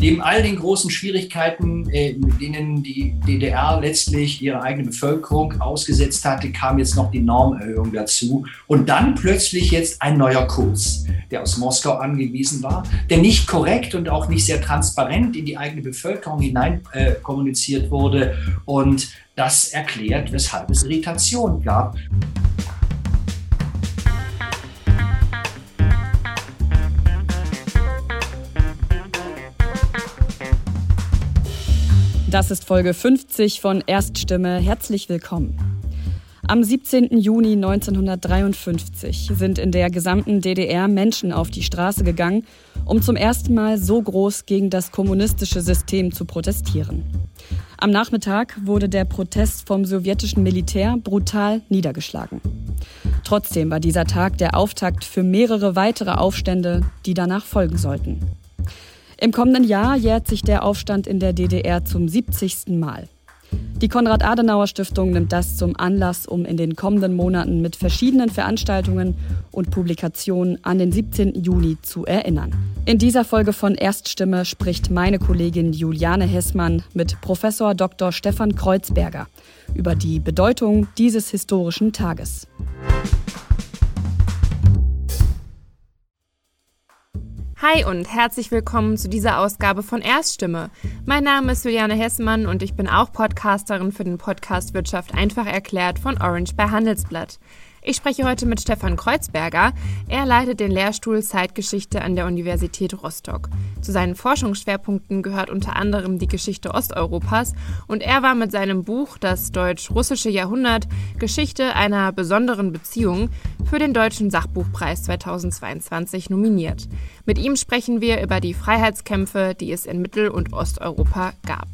Neben all den großen Schwierigkeiten, äh, mit denen die DDR letztlich ihre eigene Bevölkerung ausgesetzt hatte, kam jetzt noch die Normerhöhung dazu. Und dann plötzlich jetzt ein neuer Kurs, der aus Moskau angewiesen war, der nicht korrekt und auch nicht sehr transparent in die eigene Bevölkerung hinein äh, kommuniziert wurde. Und das erklärt, weshalb es Irritation gab. Das ist Folge 50 von Erststimme. Herzlich willkommen. Am 17. Juni 1953 sind in der gesamten DDR Menschen auf die Straße gegangen, um zum ersten Mal so groß gegen das kommunistische System zu protestieren. Am Nachmittag wurde der Protest vom sowjetischen Militär brutal niedergeschlagen. Trotzdem war dieser Tag der Auftakt für mehrere weitere Aufstände, die danach folgen sollten. Im kommenden Jahr jährt sich der Aufstand in der DDR zum 70. Mal. Die Konrad-Adenauer-Stiftung nimmt das zum Anlass, um in den kommenden Monaten mit verschiedenen Veranstaltungen und Publikationen an den 17. Juni zu erinnern. In dieser Folge von Erststimme spricht meine Kollegin Juliane Hessmann mit Professor Dr. Stefan Kreuzberger über die Bedeutung dieses historischen Tages. Hi und herzlich willkommen zu dieser Ausgabe von Erststimme. Mein Name ist Juliane Hessmann und ich bin auch Podcasterin für den Podcast Wirtschaft einfach erklärt von Orange bei Handelsblatt. Ich spreche heute mit Stefan Kreuzberger. Er leitet den Lehrstuhl Zeitgeschichte an der Universität Rostock. Zu seinen Forschungsschwerpunkten gehört unter anderem die Geschichte Osteuropas und er war mit seinem Buch Das deutsch-russische Jahrhundert Geschichte einer besonderen Beziehung für den Deutschen Sachbuchpreis 2022 nominiert. Mit ihm sprechen wir über die Freiheitskämpfe, die es in Mittel- und Osteuropa gab.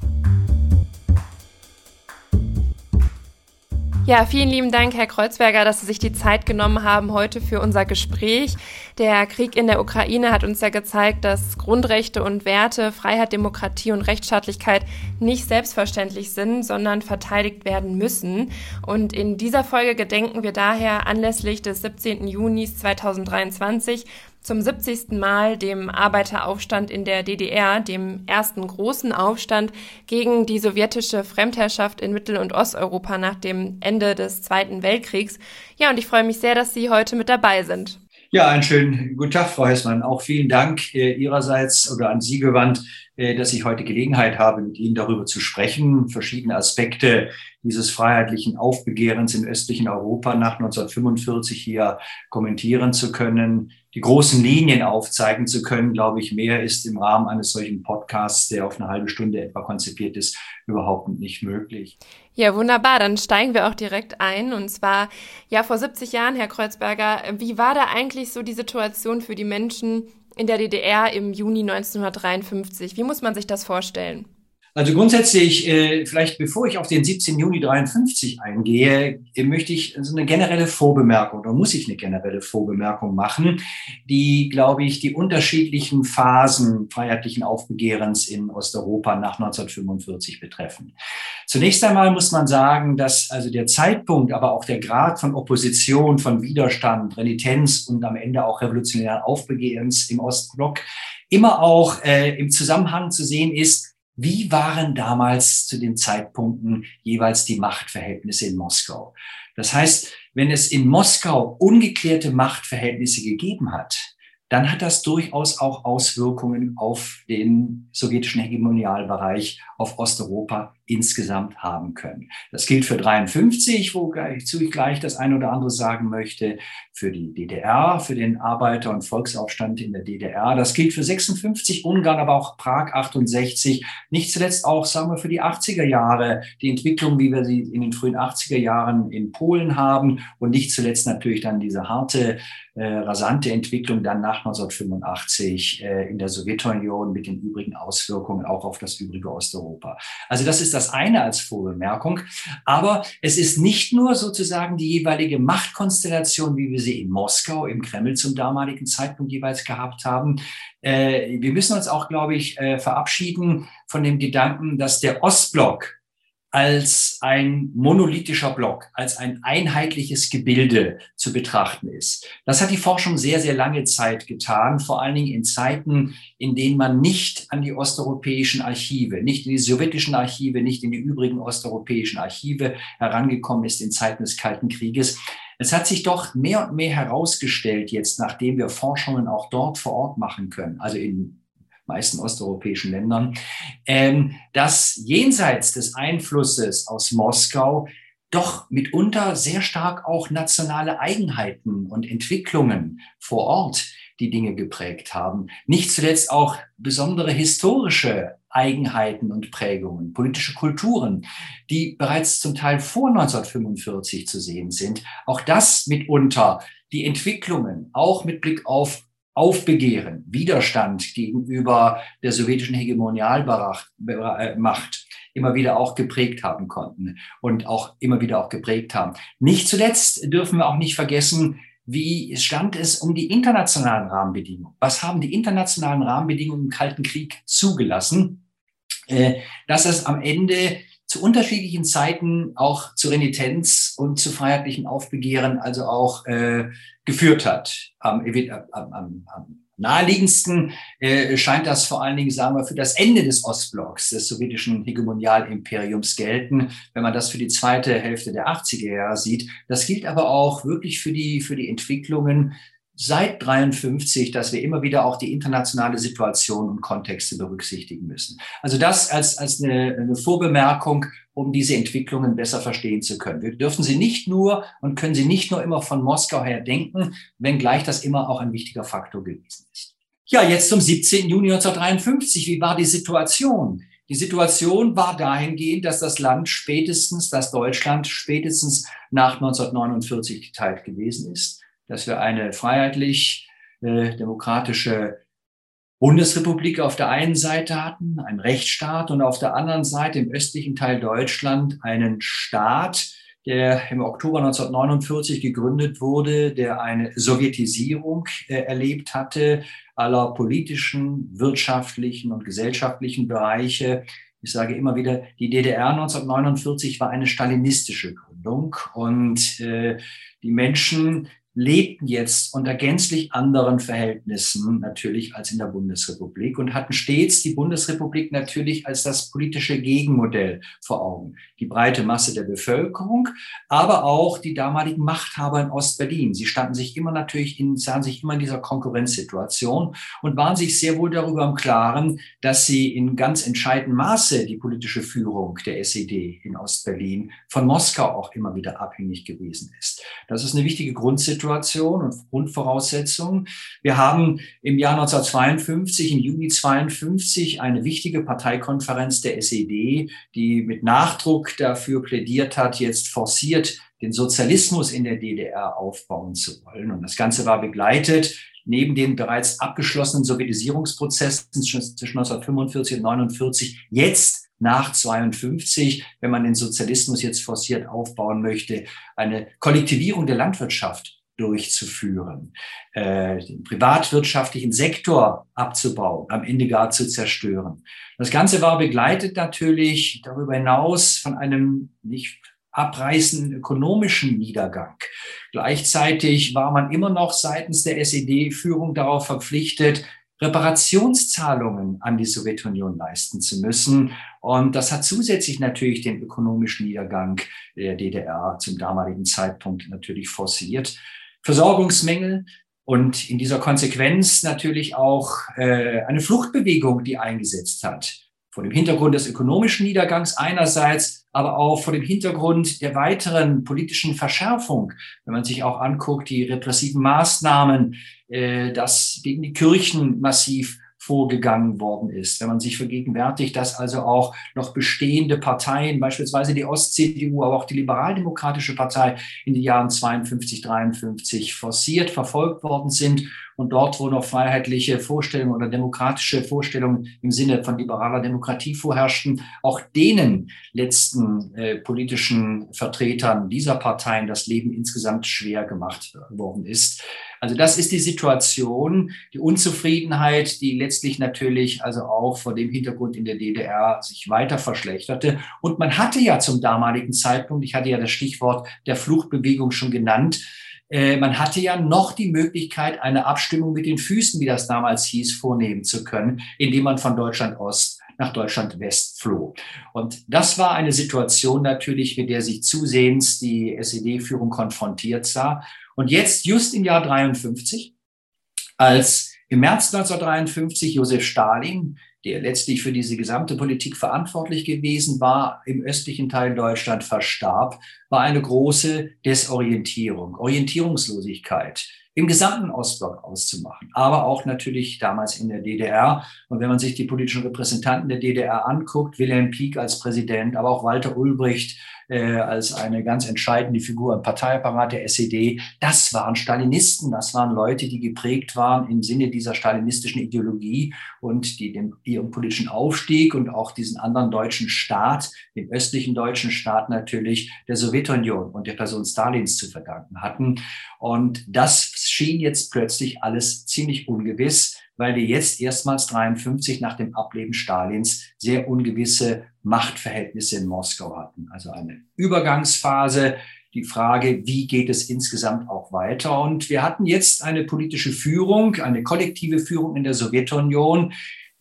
Ja, vielen lieben Dank, Herr Kreuzberger, dass Sie sich die Zeit genommen haben heute für unser Gespräch. Der Krieg in der Ukraine hat uns ja gezeigt, dass Grundrechte und Werte, Freiheit, Demokratie und Rechtsstaatlichkeit nicht selbstverständlich sind, sondern verteidigt werden müssen. Und in dieser Folge gedenken wir daher anlässlich des 17. Junis 2023 zum 70. Mal dem Arbeiteraufstand in der DDR, dem ersten großen Aufstand gegen die sowjetische Fremdherrschaft in Mittel- und Osteuropa nach dem Ende des Zweiten Weltkriegs. Ja, und ich freue mich sehr, dass Sie heute mit dabei sind. Ja, einen schönen guten Tag, Frau Hessmann. Auch vielen Dank äh, Ihrerseits oder an Sie gewandt, äh, dass ich heute Gelegenheit habe, mit Ihnen darüber zu sprechen, verschiedene Aspekte dieses freiheitlichen Aufbegehrens im östlichen Europa nach 1945 hier kommentieren zu können, die großen Linien aufzeigen zu können, glaube ich, mehr ist im Rahmen eines solchen Podcasts, der auf eine halbe Stunde etwa konzipiert ist, überhaupt nicht möglich. Ja, wunderbar. Dann steigen wir auch direkt ein. Und zwar, ja, vor 70 Jahren, Herr Kreuzberger, wie war da eigentlich so die Situation für die Menschen in der DDR im Juni 1953? Wie muss man sich das vorstellen? Also grundsätzlich, äh, vielleicht bevor ich auf den 17. Juni 53 eingehe, äh, möchte ich so eine generelle Vorbemerkung oder muss ich eine generelle Vorbemerkung machen, die, glaube ich, die unterschiedlichen Phasen freiheitlichen Aufbegehrens in Osteuropa nach 1945 betreffen. Zunächst einmal muss man sagen, dass also der Zeitpunkt, aber auch der Grad von Opposition, von Widerstand, Renitenz und am Ende auch revolutionären Aufbegehrens im Ostblock immer auch äh, im Zusammenhang zu sehen ist wie waren damals zu den Zeitpunkten jeweils die Machtverhältnisse in Moskau? Das heißt, wenn es in Moskau ungeklärte Machtverhältnisse gegeben hat, dann hat das durchaus auch Auswirkungen auf den sowjetischen Hegemonialbereich, auf Osteuropa insgesamt haben können. Das gilt für 53, wozu ich gleich das eine oder andere sagen möchte, für die DDR, für den Arbeiter- und Volksaufstand in der DDR. Das gilt für 56 Ungarn, aber auch Prag 68. Nicht zuletzt auch, sagen wir, für die 80er Jahre, die Entwicklung, wie wir sie in den frühen 80er Jahren in Polen haben und nicht zuletzt natürlich dann diese harte, äh, rasante Entwicklung dann nach 1985 äh, in der Sowjetunion mit den übrigen Auswirkungen auch auf das übrige Osteuropa. Also das ist das eine als Vorbemerkung. Aber es ist nicht nur sozusagen die jeweilige Machtkonstellation, wie wir sie in Moskau, im Kreml zum damaligen Zeitpunkt jeweils gehabt haben. Äh, wir müssen uns auch, glaube ich, äh, verabschieden von dem Gedanken, dass der Ostblock als ein monolithischer Block, als ein einheitliches Gebilde zu betrachten ist. Das hat die Forschung sehr, sehr lange Zeit getan, vor allen Dingen in Zeiten, in denen man nicht an die osteuropäischen Archive, nicht in die sowjetischen Archive, nicht in die übrigen osteuropäischen Archive herangekommen ist in Zeiten des Kalten Krieges. Es hat sich doch mehr und mehr herausgestellt jetzt, nachdem wir Forschungen auch dort vor Ort machen können, also in meisten osteuropäischen Ländern, ähm, dass jenseits des Einflusses aus Moskau doch mitunter sehr stark auch nationale Eigenheiten und Entwicklungen vor Ort die Dinge geprägt haben. Nicht zuletzt auch besondere historische Eigenheiten und Prägungen, politische Kulturen, die bereits zum Teil vor 1945 zu sehen sind. Auch das mitunter die Entwicklungen, auch mit Blick auf Aufbegehren, Widerstand gegenüber der sowjetischen Hegemonialmacht immer wieder auch geprägt haben konnten und auch immer wieder auch geprägt haben. Nicht zuletzt dürfen wir auch nicht vergessen, wie stand es um die internationalen Rahmenbedingungen? Was haben die internationalen Rahmenbedingungen im Kalten Krieg zugelassen, äh, dass es am Ende zu unterschiedlichen Zeiten auch zu Renitenz und zu freiheitlichem Aufbegehren also auch äh, geführt hat. Am, am, am, am naheliegendsten äh, scheint das vor allen Dingen, sagen wir, für das Ende des Ostblocks, des sowjetischen Hegemonialimperiums gelten, wenn man das für die zweite Hälfte der 80er Jahre sieht. Das gilt aber auch wirklich für die, für die Entwicklungen seit 53, dass wir immer wieder auch die internationale Situation und Kontexte berücksichtigen müssen. Also das als, als eine, eine Vorbemerkung, um diese Entwicklungen besser verstehen zu können. Wir dürfen sie nicht nur und können sie nicht nur immer von Moskau her denken, wenngleich das immer auch ein wichtiger Faktor gewesen ist. Ja, jetzt zum 17. Juni 1953. Wie war die Situation? Die Situation war dahingehend, dass das Land spätestens, dass Deutschland spätestens nach 1949 geteilt gewesen ist dass wir eine freiheitlich äh, demokratische Bundesrepublik auf der einen Seite hatten, einen Rechtsstaat und auf der anderen Seite im östlichen Teil Deutschland einen Staat, der im Oktober 1949 gegründet wurde, der eine Sowjetisierung äh, erlebt hatte aller politischen, wirtschaftlichen und gesellschaftlichen Bereiche. Ich sage immer wieder, die DDR 1949 war eine stalinistische Gründung und äh, die Menschen lebten jetzt unter gänzlich anderen Verhältnissen natürlich als in der Bundesrepublik und hatten stets die Bundesrepublik natürlich als das politische Gegenmodell vor Augen. Die breite Masse der Bevölkerung, aber auch die damaligen Machthaber in Ostberlin. Sie standen sich immer natürlich in, sahen sich immer in dieser Konkurrenzsituation und waren sich sehr wohl darüber im Klaren, dass sie in ganz entscheidendem Maße die politische Führung der SED in Ostberlin von Moskau auch immer wieder abhängig gewesen ist. Das ist eine wichtige Grundsituation Situation und Grundvoraussetzungen. Wir haben im Jahr 1952, im Juni 52, eine wichtige Parteikonferenz der SED, die mit Nachdruck dafür plädiert hat, jetzt forciert den Sozialismus in der DDR aufbauen zu wollen. Und das Ganze war begleitet neben den bereits abgeschlossenen Sowjetisierungsprozessen zwischen 1945 und 1949 jetzt nach 52, wenn man den Sozialismus jetzt forciert aufbauen möchte, eine Kollektivierung der Landwirtschaft durchzuführen, äh, den privatwirtschaftlichen Sektor abzubauen, am Ende gar zu zerstören. Das Ganze war begleitet natürlich darüber hinaus von einem nicht abreißenden ökonomischen Niedergang. Gleichzeitig war man immer noch seitens der SED-Führung darauf verpflichtet, Reparationszahlungen an die Sowjetunion leisten zu müssen. Und das hat zusätzlich natürlich den ökonomischen Niedergang der DDR zum damaligen Zeitpunkt natürlich forciert. Versorgungsmängel und in dieser Konsequenz natürlich auch äh, eine Fluchtbewegung, die eingesetzt hat. Vor dem Hintergrund des ökonomischen Niedergangs einerseits, aber auch vor dem Hintergrund der weiteren politischen Verschärfung, wenn man sich auch anguckt, die repressiven Maßnahmen, äh, dass gegen die Kirchen massiv vorgegangen worden ist. Wenn man sich vergegenwärtigt, dass also auch noch bestehende Parteien, beispielsweise die Ost-CDU, aber auch die Liberaldemokratische Partei in den Jahren 52, 53 forciert, verfolgt worden sind und dort, wo noch freiheitliche Vorstellungen oder demokratische Vorstellungen im Sinne von liberaler Demokratie vorherrschten, auch denen letzten äh, politischen Vertretern dieser Parteien das Leben insgesamt schwer gemacht worden ist. Also das ist die Situation, die Unzufriedenheit, die letztlich natürlich also auch vor dem Hintergrund in der DDR sich weiter verschlechterte. Und man hatte ja zum damaligen Zeitpunkt, ich hatte ja das Stichwort der Fluchtbewegung schon genannt, äh, man hatte ja noch die Möglichkeit, eine Abstimmung mit den Füßen, wie das damals hieß, vornehmen zu können, indem man von Deutschland Ost nach Deutschland West floh. Und das war eine Situation natürlich, mit der sich zusehends die SED-Führung konfrontiert sah. Und jetzt, just im Jahr 53, als im März 1953 Josef Stalin der letztlich für diese gesamte Politik verantwortlich gewesen war, im östlichen Teil Deutschland verstarb, war eine große Desorientierung, Orientierungslosigkeit im gesamten Ostblock auszumachen, aber auch natürlich damals in der DDR. Und wenn man sich die politischen Repräsentanten der DDR anguckt, Wilhelm Pieck als Präsident, aber auch Walter Ulbricht, äh, als eine ganz entscheidende Figur im Parteiapparat der SED. Das waren Stalinisten, das waren Leute, die geprägt waren im Sinne dieser stalinistischen Ideologie und die dem, ihrem politischen Aufstieg und auch diesen anderen deutschen Staat, den östlichen deutschen Staat natürlich, der Sowjetunion und der Person Stalins zu verdanken hatten. Und das schien jetzt plötzlich alles ziemlich ungewiss weil wir jetzt erstmals 53 nach dem Ableben Stalins sehr ungewisse Machtverhältnisse in Moskau hatten. Also eine Übergangsphase, die Frage, wie geht es insgesamt auch weiter? Und wir hatten jetzt eine politische Führung, eine kollektive Führung in der Sowjetunion,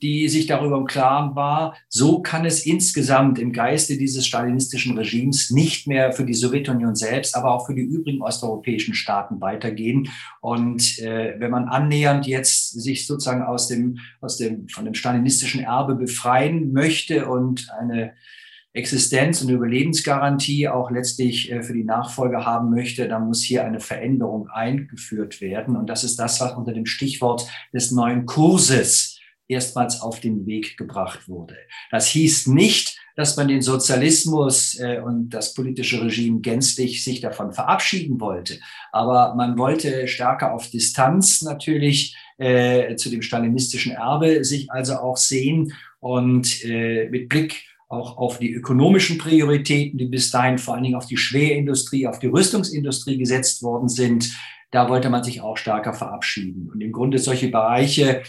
die sich darüber im Klaren war, so kann es insgesamt im Geiste dieses stalinistischen Regimes nicht mehr für die Sowjetunion selbst, aber auch für die übrigen osteuropäischen Staaten weitergehen. Und äh, wenn man annähernd jetzt sich sozusagen aus dem, aus dem, von dem stalinistischen Erbe befreien möchte und eine Existenz und Überlebensgarantie auch letztlich äh, für die Nachfolge haben möchte, dann muss hier eine Veränderung eingeführt werden. Und das ist das, was unter dem Stichwort des neuen Kurses erstmals auf den Weg gebracht wurde. Das hieß nicht, dass man den Sozialismus äh, und das politische Regime gänzlich sich davon verabschieden wollte. Aber man wollte stärker auf Distanz natürlich äh, zu dem stalinistischen Erbe sich also auch sehen und äh, mit Blick auch auf die ökonomischen Prioritäten, die bis dahin vor allen Dingen auf die Schwerindustrie, auf die Rüstungsindustrie gesetzt worden sind, da wollte man sich auch stärker verabschieden. Und im Grunde solche Bereiche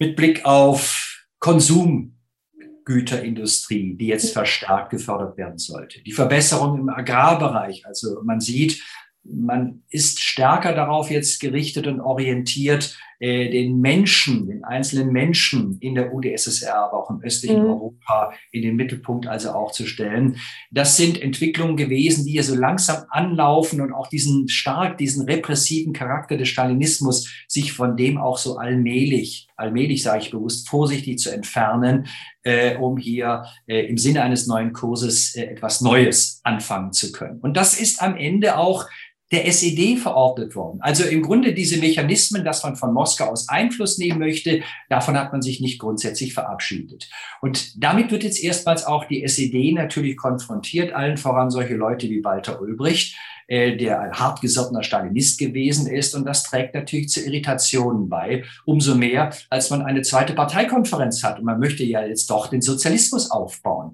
mit Blick auf Konsumgüterindustrie, die jetzt verstärkt gefördert werden sollte. Die Verbesserung im Agrarbereich. Also man sieht, man ist stärker darauf jetzt gerichtet und orientiert, äh, den Menschen, den einzelnen Menschen in der UdSSR, aber auch im östlichen mhm. Europa in den Mittelpunkt also auch zu stellen. Das sind Entwicklungen gewesen, die hier so langsam anlaufen und auch diesen stark, diesen repressiven Charakter des Stalinismus sich von dem auch so allmählich, allmählich sage ich bewusst, vorsichtig zu entfernen, äh, um hier äh, im Sinne eines neuen Kurses äh, etwas Neues anfangen zu können. Und das ist am Ende auch der SED verordnet worden. Also im Grunde diese Mechanismen, dass man von Moskau aus Einfluss nehmen möchte, davon hat man sich nicht grundsätzlich verabschiedet. Und damit wird jetzt erstmals auch die SED natürlich konfrontiert, allen voran solche Leute wie Walter Ulbricht, äh, der ein hartgesottener Stalinist gewesen ist. Und das trägt natürlich zu Irritationen bei. Umso mehr, als man eine zweite Parteikonferenz hat. Und man möchte ja jetzt doch den Sozialismus aufbauen.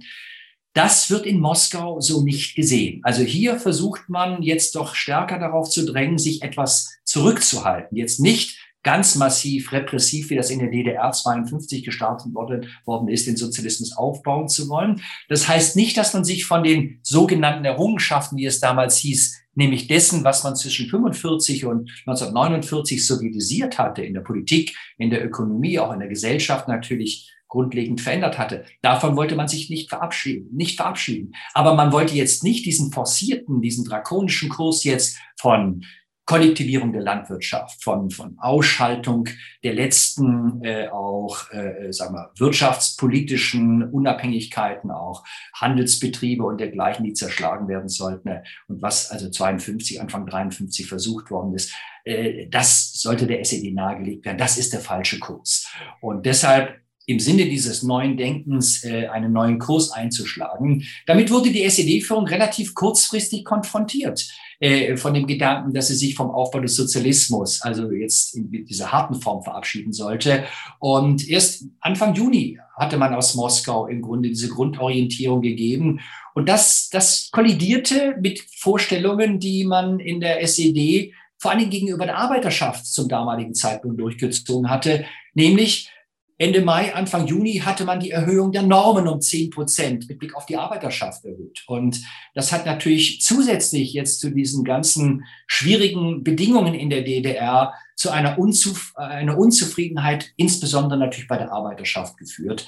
Das wird in Moskau so nicht gesehen. Also hier versucht man jetzt doch stärker darauf zu drängen, sich etwas zurückzuhalten. Jetzt nicht ganz massiv repressiv, wie das in der DDR 52 gestartet worden, ist, den Sozialismus aufbauen zu wollen. Das heißt nicht, dass man sich von den sogenannten Errungenschaften, wie es damals hieß, nämlich dessen, was man zwischen 45 und 1949 sovietisiert hatte in der Politik, in der Ökonomie, auch in der Gesellschaft natürlich grundlegend verändert hatte. Davon wollte man sich nicht verabschieden, nicht verabschieden. Aber man wollte jetzt nicht diesen forcierten, diesen drakonischen Kurs jetzt von Kollektivierung der Landwirtschaft, von, von Ausschaltung der letzten äh, auch, äh, sagen wir, wirtschaftspolitischen Unabhängigkeiten, auch Handelsbetriebe und dergleichen, die zerschlagen werden sollten. Und was also 52, Anfang 53 versucht worden ist, äh, das sollte der SED nahegelegt werden. Das ist der falsche Kurs. Und deshalb im Sinne dieses neuen Denkens äh, einen neuen Kurs einzuschlagen. Damit wurde die SED-Führung relativ kurzfristig konfrontiert äh, von dem Gedanken, dass sie sich vom Aufbau des Sozialismus, also jetzt in dieser harten Form verabschieden sollte. Und erst Anfang Juni hatte man aus Moskau im Grunde diese Grundorientierung gegeben. Und das, das kollidierte mit Vorstellungen, die man in der SED vor Dingen gegenüber der Arbeiterschaft zum damaligen Zeitpunkt durchgezogen hatte, nämlich Ende Mai, Anfang Juni hatte man die Erhöhung der Normen um 10 Prozent mit Blick auf die Arbeiterschaft erhöht. Und das hat natürlich zusätzlich jetzt zu diesen ganzen schwierigen Bedingungen in der DDR zu einer, Unzuf einer Unzufriedenheit, insbesondere natürlich bei der Arbeiterschaft geführt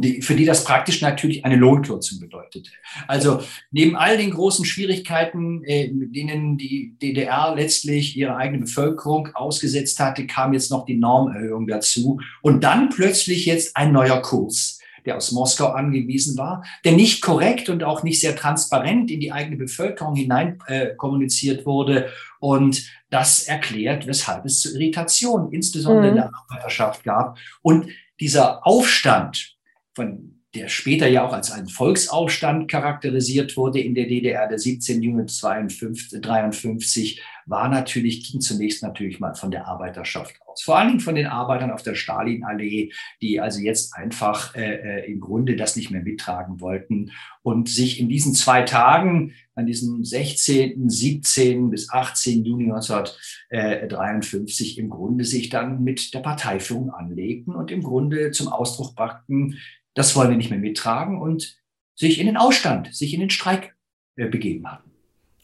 die, für die das praktisch natürlich eine Lohnkürzung bedeutete. Also neben all den großen Schwierigkeiten, äh, denen die DDR letztlich ihre eigene Bevölkerung ausgesetzt hatte, kam jetzt noch die Normerhöhung dazu und dann plötzlich jetzt ein neuer Kurs der aus Moskau angewiesen war, der nicht korrekt und auch nicht sehr transparent in die eigene Bevölkerung hinein äh, kommuniziert wurde. Und das erklärt, weshalb es zu Irritationen, insbesondere mhm. in der Arbeiterschaft gab. Und dieser Aufstand, von der später ja auch als ein Volksaufstand charakterisiert wurde in der DDR, der 17. Juni 1953, war natürlich, ging zunächst natürlich mal von der Arbeiterschaft aus. Vor allen Dingen von den Arbeitern auf der Stalinallee, die also jetzt einfach äh, äh im Grunde das nicht mehr mittragen wollten und sich in diesen zwei Tagen, an diesem 16., 17. bis 18. Juni 1953 im Grunde sich dann mit der Parteiführung anlegten und im Grunde zum Ausdruck brachten, das wollen wir nicht mehr mittragen und sich in den Ausstand, sich in den Streik äh, begeben haben.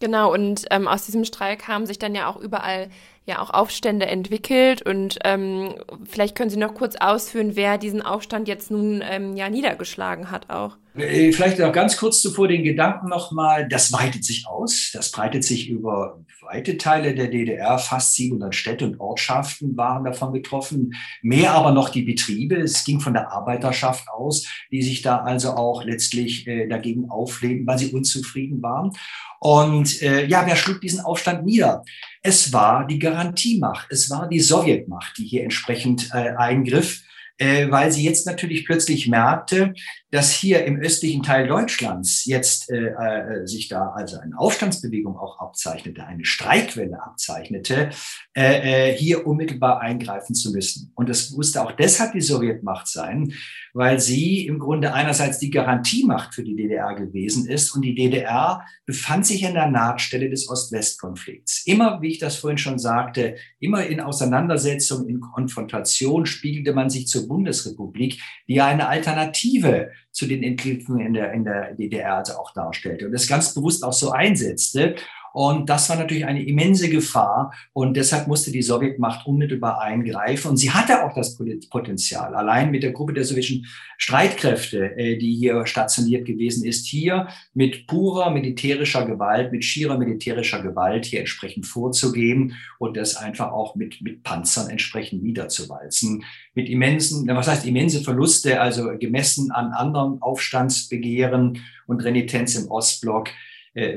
Genau, und ähm, aus diesem Streik haben sich dann ja auch überall ja auch Aufstände entwickelt und ähm, vielleicht können Sie noch kurz ausführen, wer diesen Aufstand jetzt nun ähm, ja niedergeschlagen hat auch. Äh, vielleicht noch ganz kurz zuvor den Gedanken nochmal, das weitet sich aus, das breitet sich über weite Teile der DDR, fast 700 Städte und Ortschaften waren davon betroffen, mehr aber noch die Betriebe, es ging von der Arbeiterschaft aus, die sich da also auch letztlich äh, dagegen auflehnen, weil sie unzufrieden waren. Und äh, ja, wer schlug diesen Aufstand nieder? Es war die Garantiemacht, es war die Sowjetmacht, die hier entsprechend äh, eingriff, äh, weil sie jetzt natürlich plötzlich merkte, dass hier im östlichen Teil Deutschlands jetzt äh, äh, sich da also eine Aufstandsbewegung auch abzeichnete, eine Streikwelle abzeichnete, äh, äh, hier unmittelbar eingreifen zu müssen. Und das musste auch deshalb die Sowjetmacht sein, weil sie im Grunde einerseits die Garantiemacht für die DDR gewesen ist und die DDR befand sich in der Nahtstelle des Ost-West-Konflikts. Immer, wie ich das vorhin schon sagte, immer in Auseinandersetzung, in Konfrontation spiegelte man sich zur Bundesrepublik, die ja eine Alternative zu den Entwicklungen in der, in der DDR also auch darstellte und das ganz bewusst auch so einsetzte. Und das war natürlich eine immense Gefahr. Und deshalb musste die Sowjetmacht unmittelbar eingreifen. Und sie hatte auch das Potenzial, allein mit der Gruppe der sowjetischen Streitkräfte, äh, die hier stationiert gewesen ist, hier mit purer militärischer Gewalt, mit schierer militärischer Gewalt hier entsprechend vorzugehen und das einfach auch mit, mit Panzern entsprechend niederzuwalzen. Mit immensen, was heißt immense Verluste, also gemessen an anderen Aufstandsbegehren und Renitenz im Ostblock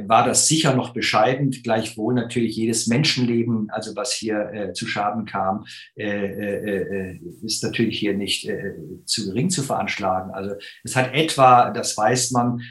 war das sicher noch bescheiden, gleichwohl natürlich jedes Menschenleben, also was hier äh, zu Schaden kam, äh, äh, äh, ist natürlich hier nicht äh, zu gering zu veranschlagen. Also es hat etwa, das weiß man,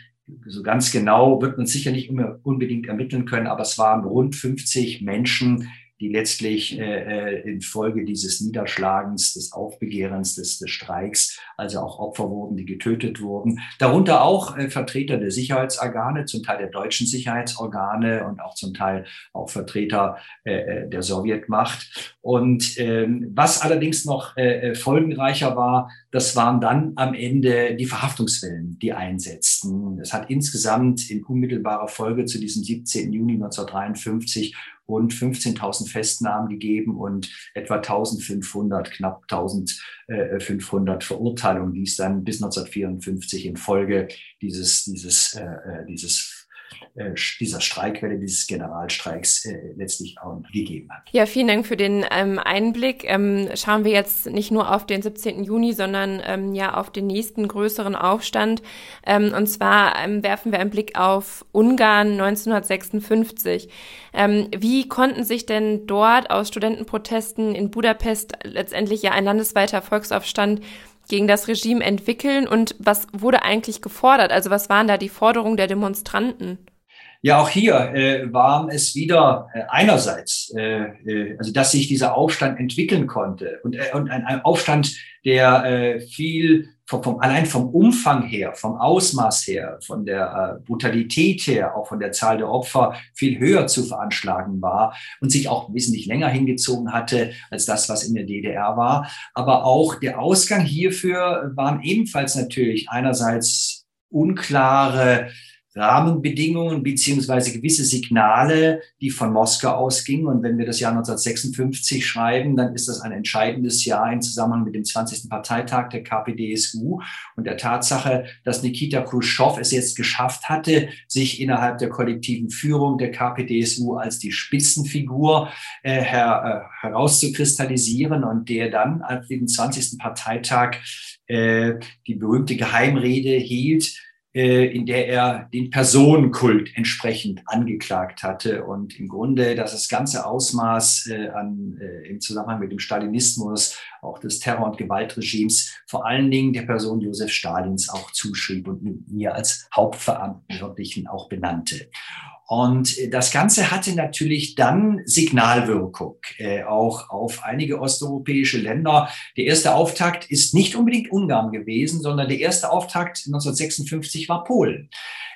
so ganz genau wird man sicher nicht immer unbedingt ermitteln können, aber es waren rund 50 Menschen, die letztlich äh, äh, infolge dieses Niederschlagens, des Aufbegehrens, des, des Streiks, also auch Opfer wurden, die getötet wurden. Darunter auch äh, Vertreter der Sicherheitsorgane, zum Teil der deutschen Sicherheitsorgane und auch zum Teil auch Vertreter äh, äh der Sowjetmacht. Und ähm, was allerdings noch äh, äh, folgenreicher war, das waren dann am Ende die Verhaftungswellen, die einsetzten. Es hat insgesamt in unmittelbarer Folge zu diesem 17. Juni 1953 rund 15.000 Festnahmen gegeben und etwa 1.500, knapp 1.500 Verurteilungen, die es dann bis 1954 in Folge dieses, dieses, äh, äh dieses dieser Streikwelle, dieses Generalstreiks äh, letztlich auch gegeben hat. Ja, vielen Dank für den ähm, Einblick. Ähm, schauen wir jetzt nicht nur auf den 17. Juni, sondern ähm, ja auf den nächsten größeren Aufstand. Ähm, und zwar ähm, werfen wir einen Blick auf Ungarn 1956. Ähm, wie konnten sich denn dort aus Studentenprotesten in Budapest letztendlich ja ein landesweiter Volksaufstand gegen das Regime entwickeln und was wurde eigentlich gefordert? Also was waren da die Forderungen der Demonstranten? Ja, auch hier äh, war es wieder äh, einerseits, äh, äh, also dass sich dieser Aufstand entwickeln konnte und, äh, und ein, ein Aufstand, der äh, viel vom, vom, allein vom Umfang her, vom Ausmaß her, von der äh, Brutalität her, auch von der Zahl der Opfer viel höher zu veranschlagen war und sich auch wesentlich länger hingezogen hatte als das, was in der DDR war. Aber auch der Ausgang hierfür waren ebenfalls natürlich einerseits unklare Rahmenbedingungen beziehungsweise gewisse Signale, die von Moskau ausgingen. Und wenn wir das Jahr 1956 schreiben, dann ist das ein entscheidendes Jahr im Zusammenhang mit dem 20. Parteitag der KPDSU und der Tatsache, dass Nikita Khrushchev es jetzt geschafft hatte, sich innerhalb der kollektiven Führung der KPDSU als die Spitzenfigur äh, her, äh, herauszukristallisieren und der dann auf dem 20. Parteitag äh, die berühmte Geheimrede hielt, in der er den Personenkult entsprechend angeklagt hatte und im Grunde das ganze Ausmaß äh, an, äh, im Zusammenhang mit dem Stalinismus, auch des Terror- und Gewaltregimes, vor allen Dingen der Person Josef Stalins auch zuschrieb und mir als Hauptverantwortlichen auch benannte. Und das Ganze hatte natürlich dann Signalwirkung, äh, auch auf einige osteuropäische Länder. Der erste Auftakt ist nicht unbedingt Ungarn gewesen, sondern der erste Auftakt 1956 war Polen.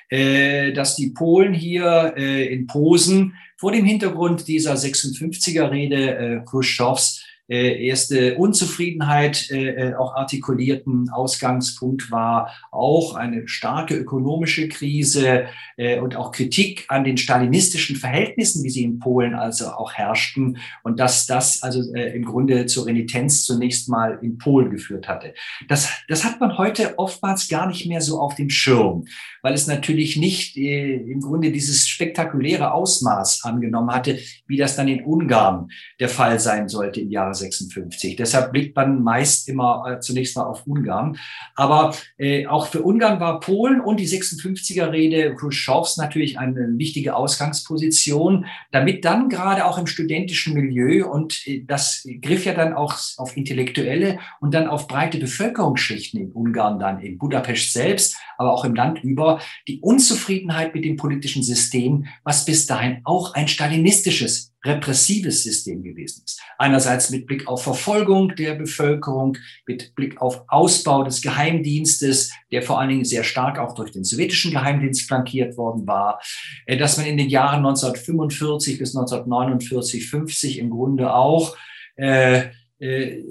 Äh, dass die Polen hier äh, in Posen vor dem Hintergrund dieser 56er-Rede äh, Khrushchevs erste Unzufriedenheit äh, äh, auch artikulierten. Ausgangspunkt war auch eine starke ökonomische Krise äh, und auch Kritik an den stalinistischen Verhältnissen, wie sie in Polen also auch herrschten und dass das also äh, im Grunde zur Renitenz zunächst mal in Polen geführt hatte. Das, das hat man heute oftmals gar nicht mehr so auf dem Schirm, weil es natürlich nicht äh, im Grunde dieses spektakuläre Ausmaß angenommen hatte, wie das dann in Ungarn der Fall sein sollte im Jahre 56. Deshalb blickt man meist immer äh, zunächst mal auf Ungarn. Aber äh, auch für Ungarn war Polen und die 56er-Rede Khrushchevs natürlich eine wichtige Ausgangsposition, damit dann gerade auch im studentischen Milieu und äh, das griff ja dann auch auf Intellektuelle und dann auf breite Bevölkerungsschichten in Ungarn, dann in Budapest selbst, aber auch im Land über, die Unzufriedenheit mit dem politischen System, was bis dahin auch ein stalinistisches repressives System gewesen ist. Einerseits mit Blick auf Verfolgung der Bevölkerung, mit Blick auf Ausbau des Geheimdienstes, der vor allen Dingen sehr stark auch durch den sowjetischen Geheimdienst flankiert worden war, äh, dass man in den Jahren 1945 bis 1949, 50 im Grunde auch äh, äh,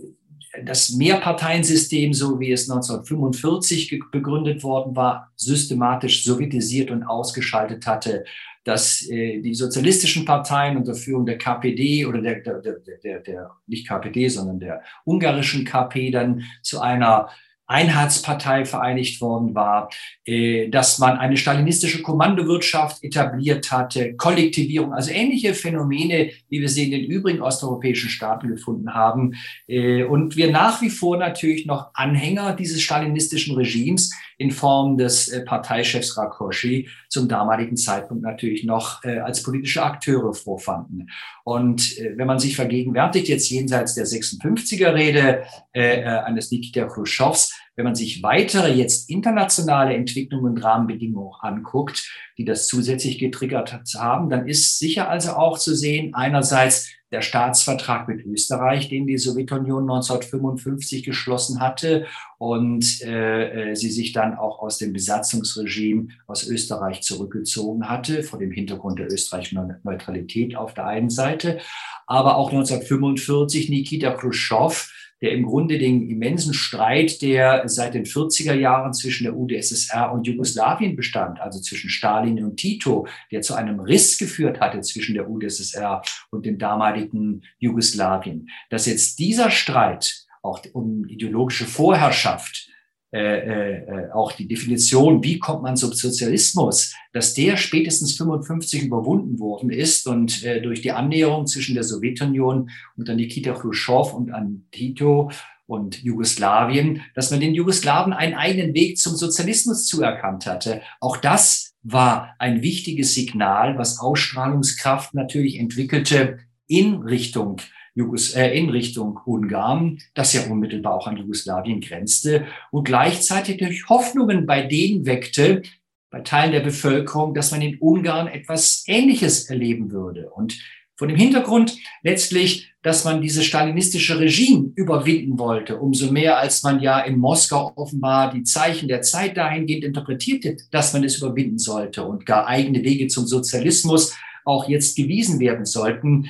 das Mehrparteiensystem, so wie es 1945 begründet worden war, systematisch sowjetisiert und ausgeschaltet hatte, dass äh, die sozialistischen Parteien unter Führung der KPD oder der, der, der, der, der nicht KPD, sondern der ungarischen KP dann zu einer Einheitspartei vereinigt worden war, äh, dass man eine stalinistische Kommandowirtschaft etabliert hatte, Kollektivierung, also ähnliche Phänomene, wie wir sie in den übrigen osteuropäischen Staaten gefunden haben. Äh, und wir nach wie vor natürlich noch Anhänger dieses stalinistischen Regimes in Form des äh, Parteichefs Rakosi zum damaligen Zeitpunkt natürlich noch als politische Akteure vorfanden. Und wenn man sich vergegenwärtigt, jetzt jenseits der 56er-Rede eines Nikita Khrushchevs, wenn man sich weitere jetzt internationale Entwicklungen und Rahmenbedingungen anguckt, die das zusätzlich getriggert haben, dann ist sicher also auch zu sehen, einerseits der Staatsvertrag mit Österreich, den die Sowjetunion 1955 geschlossen hatte und äh, äh, sie sich dann auch aus dem Besatzungsregime aus Österreich zurückgezogen hatte, vor dem Hintergrund der österreichischen Neutralität auf der einen Seite, aber auch 1945 Nikita Khrushchev, der im Grunde den immensen Streit, der seit den 40er Jahren zwischen der UdSSR und Jugoslawien bestand, also zwischen Stalin und Tito, der zu einem Riss geführt hatte zwischen der UdSSR und dem damaligen Jugoslawien, dass jetzt dieser Streit auch um ideologische Vorherrschaft äh, äh, auch die Definition, wie kommt man zum Sozialismus, dass der spätestens 55 überwunden worden ist und äh, durch die Annäherung zwischen der Sowjetunion unter Nikita Khrushchev und an Tito und Jugoslawien, dass man den Jugoslawen einen eigenen Weg zum Sozialismus zuerkannt hatte. Auch das war ein wichtiges Signal, was Ausstrahlungskraft natürlich entwickelte in Richtung Jugos äh, in Richtung Ungarn, das ja unmittelbar auch an Jugoslawien grenzte und gleichzeitig durch Hoffnungen bei denen weckte, bei Teilen der Bevölkerung, dass man in Ungarn etwas Ähnliches erleben würde. Und von dem Hintergrund letztlich, dass man dieses stalinistische Regime überwinden wollte, umso mehr als man ja in Moskau offenbar die Zeichen der Zeit dahingehend interpretierte, dass man es überwinden sollte und gar eigene Wege zum Sozialismus auch jetzt gewiesen werden sollten.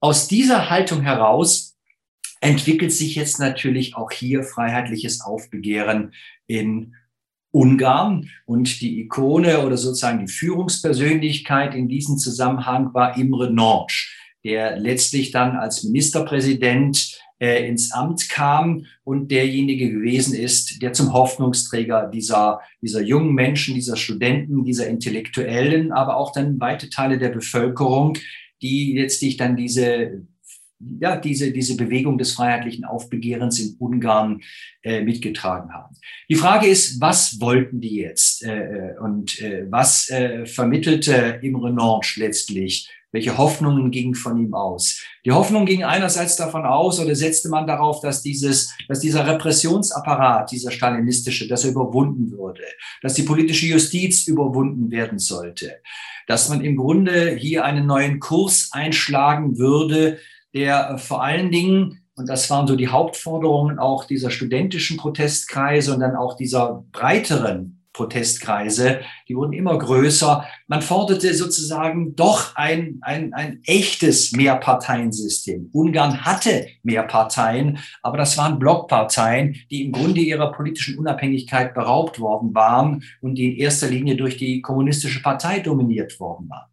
Aus dieser Haltung heraus entwickelt sich jetzt natürlich auch hier freiheitliches Aufbegehren in Ungarn. Und die Ikone oder sozusagen die Führungspersönlichkeit in diesem Zusammenhang war Imre Norsch, der letztlich dann als Ministerpräsident äh, ins Amt kam und derjenige gewesen ist, der zum Hoffnungsträger dieser, dieser jungen Menschen, dieser Studenten, dieser Intellektuellen, aber auch dann weite Teile der Bevölkerung, die letztlich dann diese ja, diese, diese Bewegung des freiheitlichen Aufbegehrens in Ungarn äh, mitgetragen haben. Die Frage ist, was wollten die jetzt äh, äh und äh, was äh, vermittelte Imre Norsch letztlich? Welche Hoffnungen gingen von ihm aus? Die Hoffnung ging einerseits davon aus oder setzte man darauf, dass dieses, dass dieser Repressionsapparat, dieser stalinistische, dass er überwunden würde, dass die politische Justiz überwunden werden sollte, dass man im Grunde hier einen neuen Kurs einschlagen würde, der vor allen Dingen, und das waren so die Hauptforderungen auch dieser studentischen Protestkreise und dann auch dieser breiteren Protestkreise, die wurden immer größer. Man forderte sozusagen doch ein, ein, ein echtes Mehrparteiensystem. Ungarn hatte Mehrparteien, aber das waren Blockparteien, die im Grunde ihrer politischen Unabhängigkeit beraubt worden waren und die in erster Linie durch die kommunistische Partei dominiert worden waren.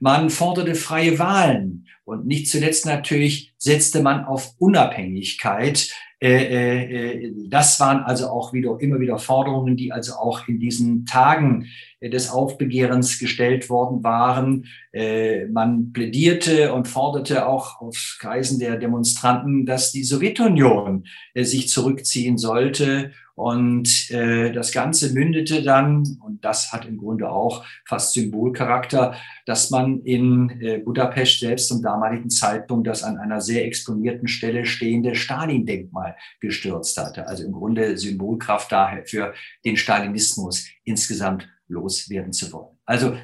Man forderte freie Wahlen und nicht zuletzt natürlich setzte man auf Unabhängigkeit. Äh, äh, äh, das waren also auch wieder immer wieder Forderungen, die also auch in diesen Tagen des Aufbegehrens gestellt worden waren. Man plädierte und forderte auch auf Kreisen der Demonstranten, dass die Sowjetunion sich zurückziehen sollte und äh, das Ganze mündete dann, und das hat im Grunde auch fast Symbolcharakter, dass man in äh, Budapest selbst zum damaligen Zeitpunkt das an einer sehr exponierten Stelle stehende Stalin-Denkmal gestürzt hatte. Also im Grunde Symbolkraft daher für den Stalinismus insgesamt loswerden zu wollen. Also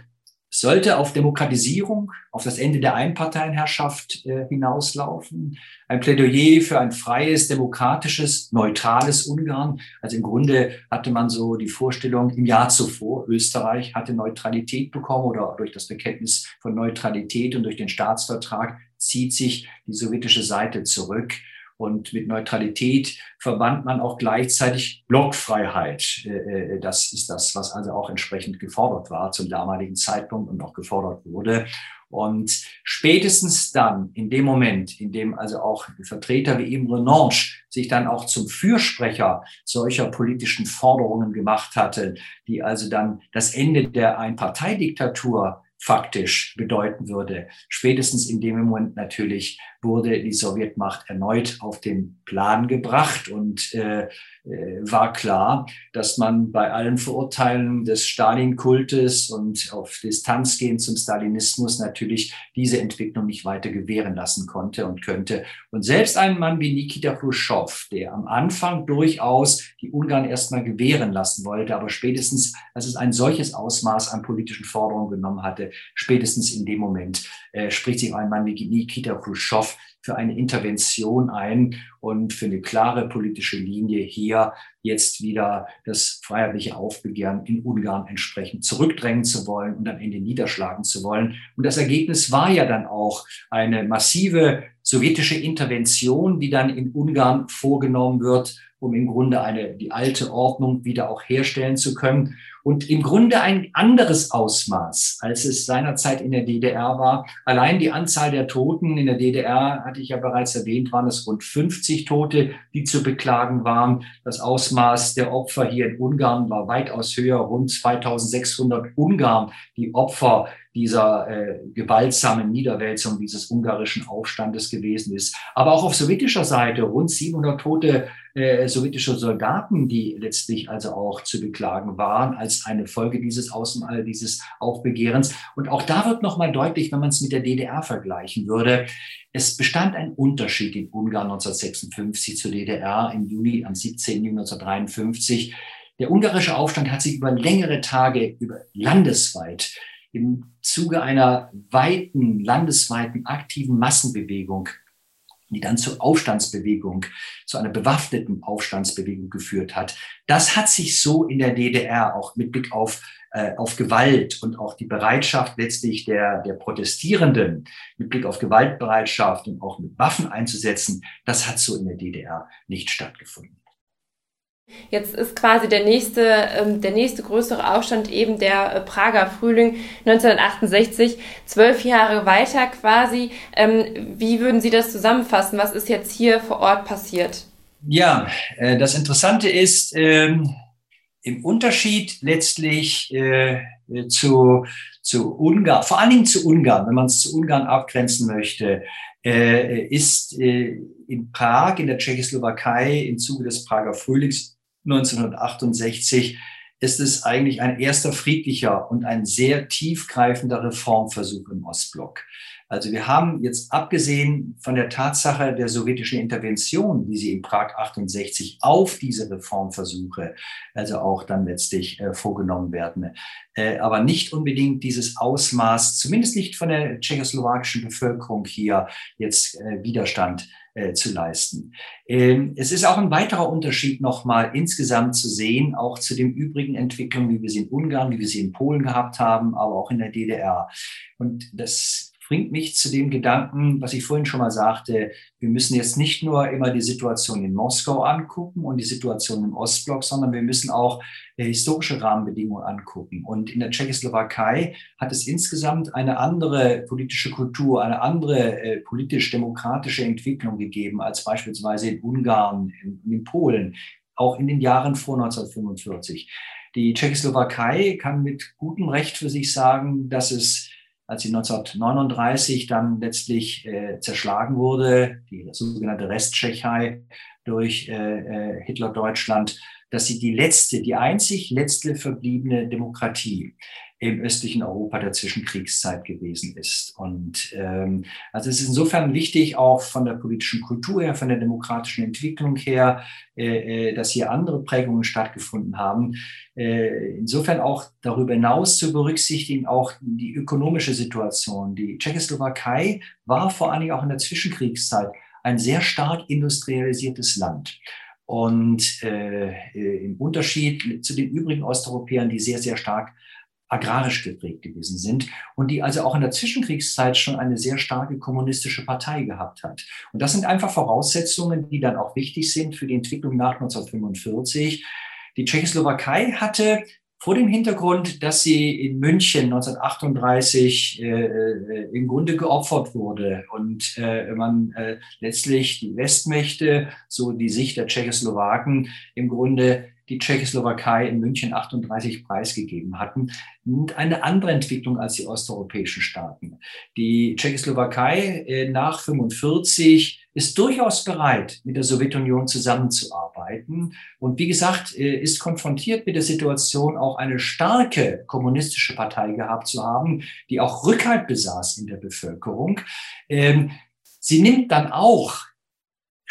sollte auf Demokratisierung, auf das Ende der Einparteienherrschaft äh, hinauslaufen. Ein Plädoyer für ein freies, demokratisches, neutrales Ungarn. Also im Grunde hatte man so die Vorstellung, im Jahr zuvor, Österreich hatte Neutralität bekommen oder durch das Bekenntnis von Neutralität und durch den Staatsvertrag zieht sich die sowjetische Seite zurück. Und mit Neutralität verband man auch gleichzeitig Blockfreiheit. Äh, äh, das ist das, was also auch entsprechend gefordert war zum damaligen Zeitpunkt und auch gefordert wurde. Und spätestens dann, in dem Moment, in dem also auch Vertreter wie Imre Norsch sich dann auch zum Fürsprecher solcher politischen Forderungen gemacht hatte, die also dann das Ende der Einparteidiktatur faktisch bedeuten würde. Spätestens in dem Moment natürlich wurde die Sowjetmacht erneut auf den Plan gebracht und äh, war klar, dass man bei allen Verurteilen des Stalin-Kultes und auf Distanz gehen zum Stalinismus natürlich diese Entwicklung nicht weiter gewähren lassen konnte und könnte. Und selbst ein Mann wie Nikita Khrushchev, der am Anfang durchaus die Ungarn erstmal gewähren lassen wollte, aber spätestens, als es ein solches Ausmaß an politischen Forderungen genommen hatte, spätestens in dem Moment äh, spricht sich ein Mann wie Nikita Khrushchev für eine Intervention ein und für eine klare politische Linie hier jetzt wieder das freiheitliche Aufbegehren in Ungarn entsprechend zurückdrängen zu wollen und am Ende niederschlagen zu wollen. Und das Ergebnis war ja dann auch eine massive sowjetische Intervention, die dann in Ungarn vorgenommen wird, um im Grunde eine, die alte Ordnung wieder auch herstellen zu können und im Grunde ein anderes Ausmaß, als es seinerzeit in der DDR war. Allein die Anzahl der Toten in der DDR, hatte ich ja bereits erwähnt, waren es rund 50 Tote, die zu beklagen waren. Das Ausmaß der Opfer hier in Ungarn war weitaus höher, rund 2600 Ungarn, die Opfer dieser äh, gewaltsamen Niederwälzung dieses ungarischen Aufstandes gewesen ist. Aber auch auf sowjetischer Seite rund 700 Tote äh, sowjetische Soldaten, die letztlich also auch zu beklagen waren als eine Folge dieses Außen, dieses Aufbegehrens. Und auch da wird nochmal deutlich, wenn man es mit der DDR vergleichen würde, es bestand ein Unterschied in Ungarn 1956 zur DDR im Juli, am 17. Juni 1953. Der ungarische Aufstand hat sich über längere Tage, über landesweit, im Zuge einer weiten, landesweiten aktiven Massenbewegung die dann zur Aufstandsbewegung, zu einer bewaffneten Aufstandsbewegung geführt hat. Das hat sich so in der DDR auch mit Blick auf, äh, auf Gewalt und auch die Bereitschaft letztlich der, der Protestierenden mit Blick auf Gewaltbereitschaft und auch mit Waffen einzusetzen, das hat so in der DDR nicht stattgefunden. Jetzt ist quasi der nächste, ähm, der nächste größere Aufstand eben der äh, Prager Frühling 1968, zwölf Jahre weiter quasi. Ähm, wie würden Sie das zusammenfassen? Was ist jetzt hier vor Ort passiert? Ja, äh, das Interessante ist, ähm, im Unterschied letztlich äh, zu, zu Ungarn, vor allen Dingen zu Ungarn, wenn man es zu Ungarn abgrenzen möchte, ist in Prag, in der Tschechoslowakei, im Zuge des Prager Frühlings 1968 ist es eigentlich ein erster friedlicher und ein sehr tiefgreifender Reformversuch im Ostblock. Also wir haben jetzt abgesehen von der Tatsache der sowjetischen Intervention, wie sie in Prag 68 auf diese Reformversuche, also auch dann letztlich äh, vorgenommen werden, äh, aber nicht unbedingt dieses Ausmaß, zumindest nicht von der tschechoslowakischen Bevölkerung hier jetzt äh, Widerstand äh, zu leisten. Ähm, es ist auch ein weiterer Unterschied nochmal insgesamt zu sehen, auch zu den übrigen Entwicklungen, wie wir sie in Ungarn, wie wir sie in Polen gehabt haben, aber auch in der DDR. Und das bringt mich zu dem Gedanken, was ich vorhin schon mal sagte, wir müssen jetzt nicht nur immer die Situation in Moskau angucken und die Situation im Ostblock, sondern wir müssen auch äh, historische Rahmenbedingungen angucken. Und in der Tschechoslowakei hat es insgesamt eine andere politische Kultur, eine andere äh, politisch-demokratische Entwicklung gegeben als beispielsweise in Ungarn, in, in Polen, auch in den Jahren vor 1945. Die Tschechoslowakei kann mit gutem Recht für sich sagen, dass es als sie 1939 dann letztlich äh, zerschlagen wurde, die sogenannte Resttschechei durch äh, äh, Hitler-Deutschland, dass sie die letzte, die einzig letzte verbliebene Demokratie im östlichen Europa der Zwischenkriegszeit gewesen ist. Und ähm, also es ist insofern wichtig, auch von der politischen Kultur her, von der demokratischen Entwicklung her, äh, äh, dass hier andere Prägungen stattgefunden haben. Äh, insofern auch darüber hinaus zu berücksichtigen, auch die ökonomische Situation. Die Tschechoslowakei war vor allen Dingen auch in der Zwischenkriegszeit ein sehr stark industrialisiertes Land. Und äh, äh im Unterschied zu den übrigen Osteuropäern, die sehr, sehr stark agrarisch geprägt gewesen sind und die also auch in der Zwischenkriegszeit schon eine sehr starke kommunistische Partei gehabt hat. Und das sind einfach Voraussetzungen, die dann auch wichtig sind für die Entwicklung nach 1945. Die Tschechoslowakei hatte vor dem Hintergrund, dass sie in München 1938 äh, äh, im Grunde geopfert wurde und äh, man äh, letztlich die Westmächte, so die Sicht der Tschechoslowaken, im Grunde die Tschechoslowakei in München 38 preisgegeben hatten, eine andere Entwicklung als die osteuropäischen Staaten. Die Tschechoslowakei äh, nach 45 ist durchaus bereit, mit der Sowjetunion zusammenzuarbeiten. Und wie gesagt, äh, ist konfrontiert mit der Situation, auch eine starke kommunistische Partei gehabt zu haben, die auch Rückhalt besaß in der Bevölkerung. Ähm, sie nimmt dann auch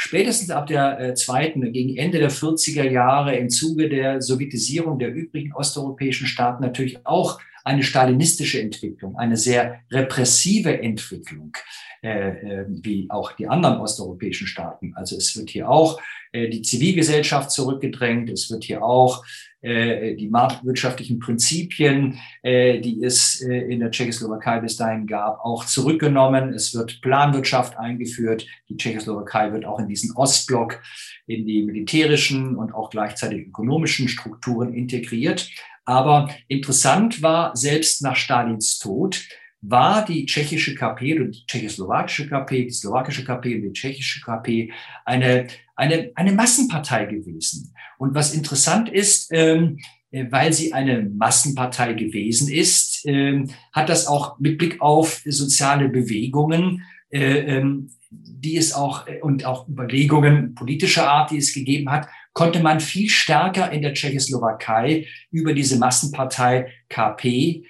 spätestens ab der äh, zweiten, gegen Ende der 40er Jahre im Zuge der Sowjetisierung der übrigen osteuropäischen Staaten natürlich auch eine stalinistische Entwicklung, eine sehr repressive Entwicklung, äh, äh, wie auch die anderen osteuropäischen Staaten. Also es wird hier auch äh, die Zivilgesellschaft zurückgedrängt, es wird hier auch äh, die marktwirtschaftlichen Prinzipien, äh, die es in der Tschechoslowakei bis dahin gab, auch zurückgenommen. Es wird Planwirtschaft eingeführt. Die Tschechoslowakei wird auch in diesen Ostblock, in die militärischen und auch gleichzeitig ökonomischen Strukturen integriert. Aber interessant war, selbst nach Stalins Tod, war die tschechische KP oder die tschechoslowakische KP, die slowakische KP und die tschechische KP eine, eine, eine Massenpartei gewesen. Und was interessant ist, ähm, äh, weil sie eine Massenpartei gewesen ist, ähm, hat das auch mit Blick auf soziale Bewegungen äh, ähm, die es auch äh, und auch Überlegungen politischer Art, die es gegeben hat, konnte man viel stärker in der Tschechoslowakei über diese Massenpartei KP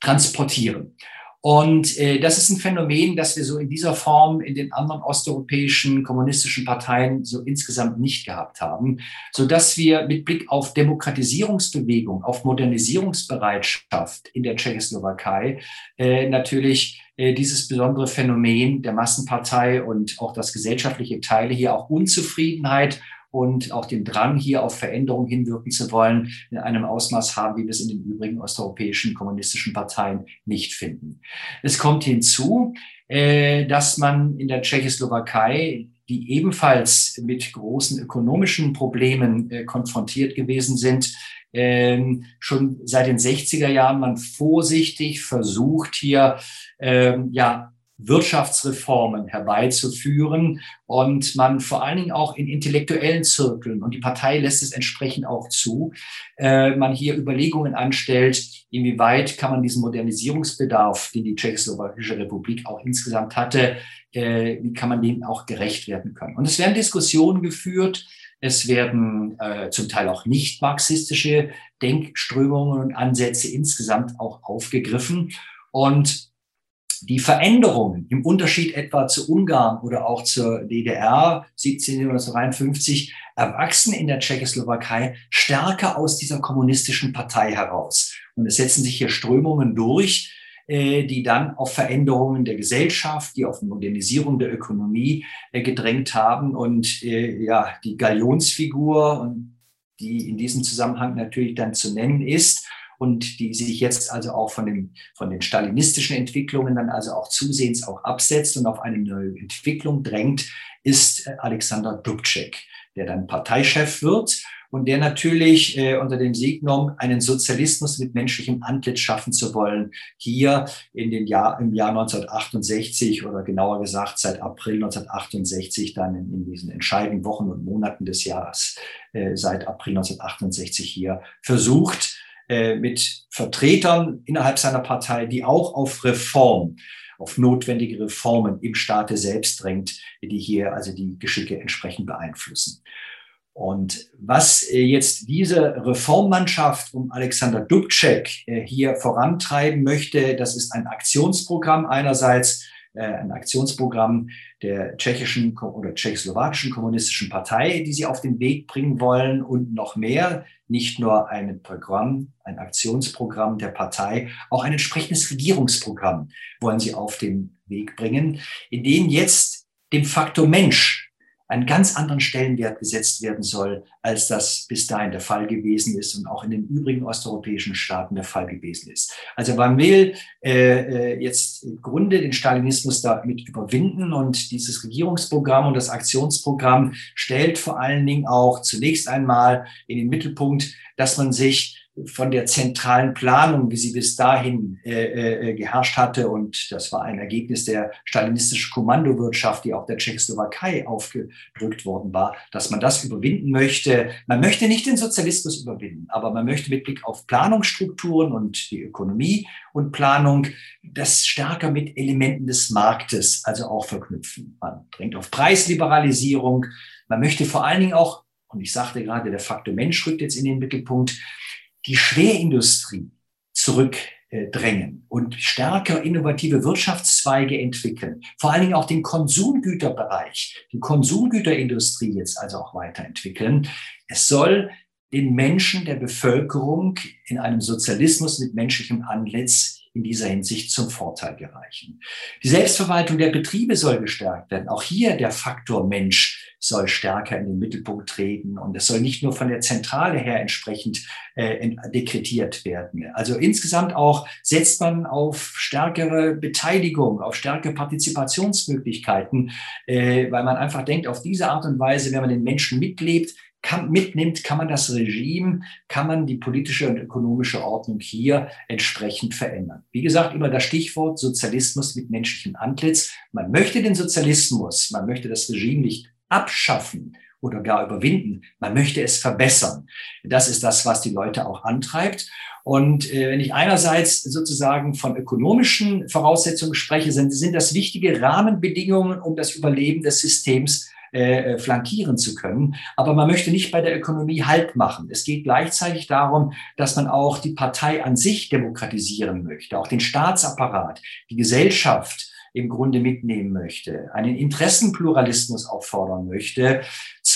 transportieren. Und äh, das ist ein Phänomen, das wir so in dieser Form in den anderen osteuropäischen kommunistischen Parteien so insgesamt nicht gehabt haben, so dass wir mit Blick auf Demokratisierungsbewegung, auf Modernisierungsbereitschaft in der Tschechoslowakei äh, natürlich äh, dieses besondere Phänomen der Massenpartei und auch das gesellschaftliche Teile hier auch Unzufriedenheit und auch den Drang, hier auf Veränderung hinwirken zu wollen, in einem Ausmaß haben, wie wir es in den übrigen osteuropäischen kommunistischen Parteien nicht finden. Es kommt hinzu, äh, dass man in der Tschechoslowakei die ebenfalls mit großen ökonomischen Problemen äh, konfrontiert gewesen sind, ähm, schon seit den 60er Jahren man vorsichtig versucht, hier ähm, ja Wirtschaftsreformen herbeizuführen und man vor allen Dingen auch in intellektuellen Zirkeln, und die Partei lässt es entsprechend auch zu, äh, man hier Überlegungen anstellt, inwieweit kann man diesen Modernisierungsbedarf, den die Tschechoslowakische Republik auch insgesamt hatte, äh, wie kann man dem auch gerecht werden können. Und es werden Diskussionen geführt, es werden äh, zum Teil auch nicht marxistische Denkströmungen und Ansätze insgesamt auch aufgegriffen. Und die Veränderungen im Unterschied etwa zu Ungarn oder auch zur DDR 1753 erwachsen in der Tschechoslowakei stärker aus dieser kommunistischen Partei heraus. Und es setzen sich hier Strömungen durch, äh, die dann auf Veränderungen der Gesellschaft, die auf Modernisierung der Ökonomie äh, gedrängt haben. Und äh, ja, die Galionsfigur die in diesem Zusammenhang natürlich dann zu nennen ist, und die sich jetzt also auch von, dem, von den stalinistischen Entwicklungen dann also auch zusehends auch absetzt und auf eine neue Entwicklung drängt, ist äh, Alexander Dubček, der dann Parteichef wird und der natürlich äh, unter dem Signum einen Sozialismus mit menschlichem Antlitz schaffen zu wollen, hier in den Jahr, im Jahr 1968 oder genauer gesagt seit April 1968 dann in, in diesen entscheidenden Wochen und Monaten des Jahres äh, seit April 1968 hier versucht, äh, mit Vertretern innerhalb seiner Partei, die auch auf Reform, auf notwendige Reformen im Staate selbst drängt, die hier also die Geschicke entsprechend beeinflussen. Und was äh, jetzt diese Reformmannschaft um Alexander Dubček äh, hier vorantreiben möchte, das ist ein Aktionsprogramm einerseits, ein Aktionsprogramm der tschechischen oder tschechoslowakischen kommunistischen Partei, die sie auf den Weg bringen wollen und noch mehr. Nicht nur ein Programm, ein Aktionsprogramm der Partei, auch ein entsprechendes Regierungsprogramm wollen sie auf den Weg bringen, in dem jetzt dem Faktor Mensch einen ganz anderen Stellenwert gesetzt werden soll, als das bis dahin der Fall gewesen ist und auch in den übrigen osteuropäischen Staaten der Fall gewesen ist. Also man will äh, äh jetzt im Grunde den Stalinismus damit überwinden und dieses Regierungsprogramm und das Aktionsprogramm stellt vor allen Dingen auch zunächst einmal in den Mittelpunkt, dass man sich von der zentralen Planung, wie sie bis dahin äh, äh, geherrscht hatte, und das war ein Ergebnis der stalinistischen Kommandowirtschaft, die auch der Tschechoslowakei aufgedrückt worden war, dass man das überwinden möchte. Man möchte nicht den Sozialismus überwinden, aber man möchte mit Blick auf Planungsstrukturen und die Ökonomie und Planung das stärker mit Elementen des Marktes also auch verknüpfen. Man drängt auf Preisliberalisierung. Man möchte vor allen Dingen auch, und ich sagte gerade, der Faktor Mensch rückt jetzt in den Mittelpunkt, die Schwerindustrie zurückdrängen und stärker innovative Wirtschaftszweige entwickeln, vor allen Dingen auch den Konsumgüterbereich, die Konsumgüterindustrie jetzt also auch weiterentwickeln. Es soll den Menschen der Bevölkerung in einem Sozialismus mit menschlichem Antlitz in dieser Hinsicht zum Vorteil gereichen. Die Selbstverwaltung der Betriebe soll gestärkt werden. Auch hier der Faktor Mensch soll stärker in den Mittelpunkt treten und es soll nicht nur von der Zentrale her entsprechend äh, dekretiert werden. Also insgesamt auch setzt man auf stärkere Beteiligung, auf stärkere Partizipationsmöglichkeiten, äh, weil man einfach denkt, auf diese Art und Weise, wenn man den Menschen mitlebt, kann, mitnimmt, kann man das Regime, kann man die politische und ökonomische Ordnung hier entsprechend verändern. Wie gesagt, immer das Stichwort Sozialismus mit menschlichem Antlitz. Man möchte den Sozialismus, man möchte das Regime nicht abschaffen oder gar überwinden. Man möchte es verbessern. Das ist das, was die Leute auch antreibt. Und äh, wenn ich einerseits sozusagen von ökonomischen Voraussetzungen spreche, sind, sind das wichtige Rahmenbedingungen, um das Überleben des Systems äh, flankieren zu können. Aber man möchte nicht bei der Ökonomie Halt machen. Es geht gleichzeitig darum, dass man auch die Partei an sich demokratisieren möchte, auch den Staatsapparat, die Gesellschaft im Grunde mitnehmen möchte, einen Interessenpluralismus auffordern möchte.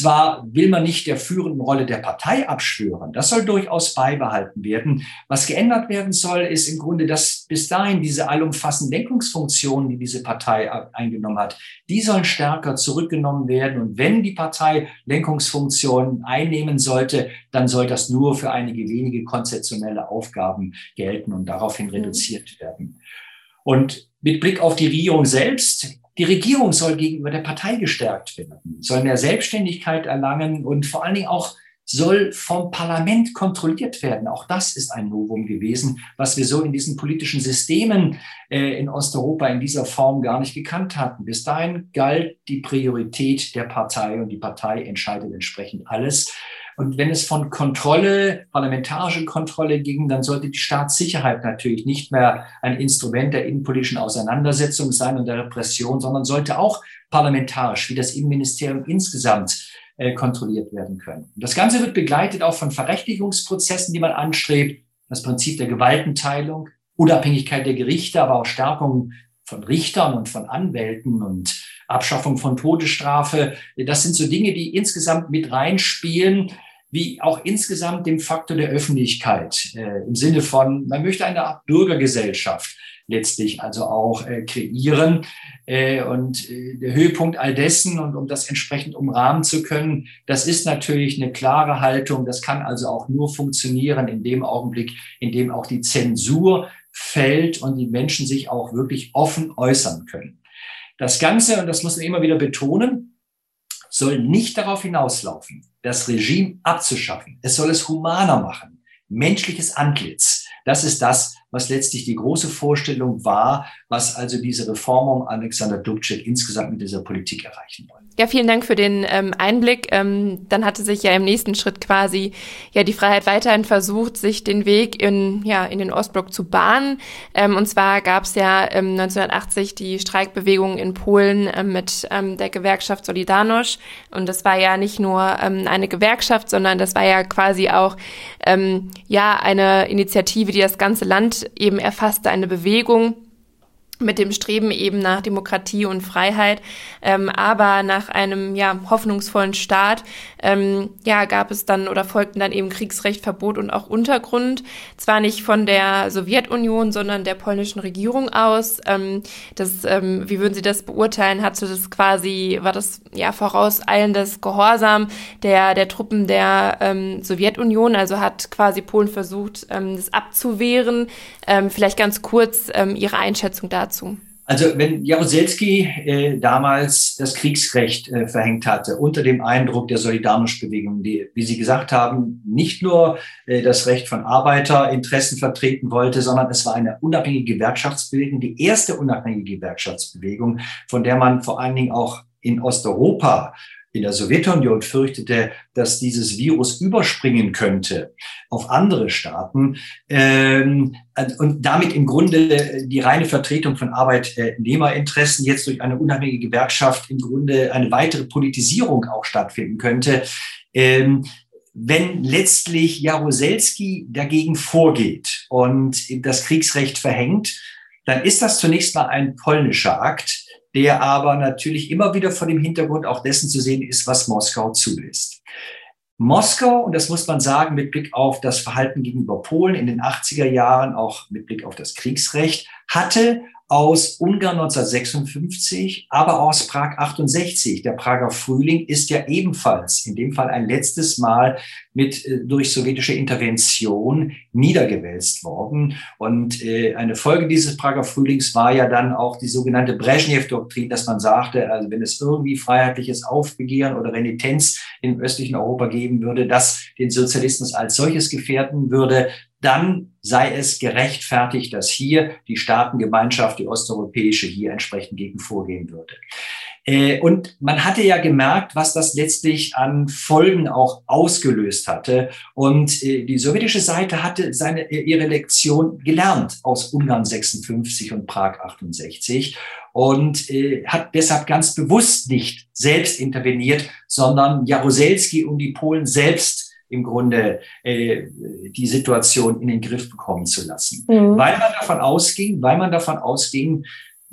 Zwar will man nicht der führenden Rolle der Partei abschwören, das soll durchaus beibehalten werden. Was geändert werden soll, ist im Grunde, dass bis dahin diese allumfassenden Lenkungsfunktionen, die diese Partei eingenommen hat, die sollen stärker zurückgenommen werden. Und wenn die Partei Lenkungsfunktionen einnehmen sollte, dann soll das nur für einige wenige konzeptionelle Aufgaben gelten und daraufhin mhm. reduziert werden. Und mit Blick auf die Regierung selbst, die Regierung soll gegenüber der Partei gestärkt werden, soll mehr Selbstständigkeit erlangen und vor allen Dingen auch soll vom Parlament kontrolliert werden. Auch das ist ein Novum gewesen, was wir so in diesen politischen Systemen äh, in Osteuropa in dieser Form gar nicht gekannt hatten. Bis dahin galt die Priorität der Partei und die Partei entscheidet entsprechend alles. Und wenn es von Kontrolle, parlamentarische Kontrolle ging, dann sollte die Staatssicherheit natürlich nicht mehr ein Instrument der innenpolitischen Auseinandersetzung sein und der Repression, sondern sollte auch parlamentarisch, wie das Innenministerium insgesamt, äh, kontrolliert werden können. Das Ganze wird begleitet auch von Verrechtlichungsprozessen, die man anstrebt, das Prinzip der Gewaltenteilung, Unabhängigkeit der Gerichte, aber auch Stärkung von Richtern und von Anwälten und Abschaffung von Todesstrafe. Das sind so Dinge, die insgesamt mit reinspielen, wie auch insgesamt dem Faktor der Öffentlichkeit äh, im Sinne von, man möchte eine Art Bürgergesellschaft letztlich also auch äh, kreieren. Äh, und äh, der Höhepunkt all dessen und um das entsprechend umrahmen zu können, das ist natürlich eine klare Haltung. Das kann also auch nur funktionieren in dem Augenblick, in dem auch die Zensur fällt und die Menschen sich auch wirklich offen äußern können. Das Ganze, und das muss man immer wieder betonen, soll nicht darauf hinauslaufen, das Regime abzuschaffen. Es soll es humaner machen. Menschliches Antlitz. Das ist das, was letztlich die große Vorstellung war, was also diese Reform um Alexander Dubček insgesamt mit dieser Politik erreichen wollen. Ja, vielen Dank für den ähm, Einblick. Ähm, dann hatte sich ja im nächsten Schritt quasi ja die Freiheit weiterhin versucht, sich den Weg in ja in den Ostblock zu bahnen. Ähm, und zwar gab es ja ähm, 1980 die Streikbewegung in Polen ähm, mit ähm, der Gewerkschaft Solidarność. Und das war ja nicht nur ähm, eine Gewerkschaft, sondern das war ja quasi auch ähm, ja eine Initiative, die das ganze Land eben erfasste, eine Bewegung mit dem Streben eben nach Demokratie und Freiheit, ähm, aber nach einem ja hoffnungsvollen Staat ähm, ja gab es dann oder folgten dann eben Kriegsrecht, Verbot und auch Untergrund. Zwar nicht von der Sowjetunion, sondern der polnischen Regierung aus. Ähm, das, ähm, wie würden Sie das beurteilen? Hatte das quasi war das ja vorauseilendes Gehorsam der der Truppen der ähm, Sowjetunion? Also hat quasi Polen versucht, ähm, das abzuwehren. Ähm, vielleicht ganz kurz ähm, Ihre Einschätzung dazu dazu? Also wenn Jaruzelski äh, damals das Kriegsrecht äh, verhängt hatte, unter dem Eindruck der Solidarność-Bewegung, die, wie Sie gesagt haben, nicht nur äh, das Recht von Arbeiterinteressen vertreten wollte, sondern es war eine unabhängige Gewerkschaftsbewegung, die erste unabhängige Gewerkschaftsbewegung, von der man vor allen Dingen auch in Osteuropa in der Sowjetunion fürchtete, dass dieses Virus überspringen könnte auf andere Staaten ähm, und damit im Grunde die reine Vertretung von Arbeitnehmerinteressen jetzt durch eine unabhängige Gewerkschaft im Grunde eine weitere Politisierung auch stattfinden könnte. Ähm, wenn letztlich Jaruzelski dagegen vorgeht und das Kriegsrecht verhängt, dann ist das zunächst mal ein polnischer Akt der aber natürlich immer wieder vor dem Hintergrund auch dessen zu sehen ist, was Moskau zulässt. Moskau, und das muss man sagen, mit Blick auf das Verhalten gegenüber Polen in den 80er Jahren, auch mit Blick auf das Kriegsrecht, hatte aus Ungarn 1956, aber aus Prag 68. Der Prager Frühling ist ja ebenfalls in dem Fall ein letztes Mal mit äh, durch sowjetische Intervention niedergewälzt worden. Und äh, eine Folge dieses Prager Frühlings war ja dann auch die sogenannte Brezhnev-Doktrin, dass man sagte, also wenn es irgendwie freiheitliches Aufbegehren oder Renitenz im östlichen Europa geben würde, das den Sozialismus als solches gefährden würde, dann sei es gerechtfertigt, dass hier die Staatengemeinschaft, die osteuropäische, hier entsprechend gegen vorgehen würde. Äh, und man hatte ja gemerkt, was das letztlich an Folgen auch ausgelöst hatte. Und äh, die sowjetische Seite hatte seine, ihre Lektion gelernt aus Ungarn 56 und Prag 68 und äh, hat deshalb ganz bewusst nicht selbst interveniert, sondern Jaruzelski und die Polen selbst im Grunde äh, die Situation in den Griff bekommen zu lassen. Mhm. Weil man davon ausging, weil man davon ausging,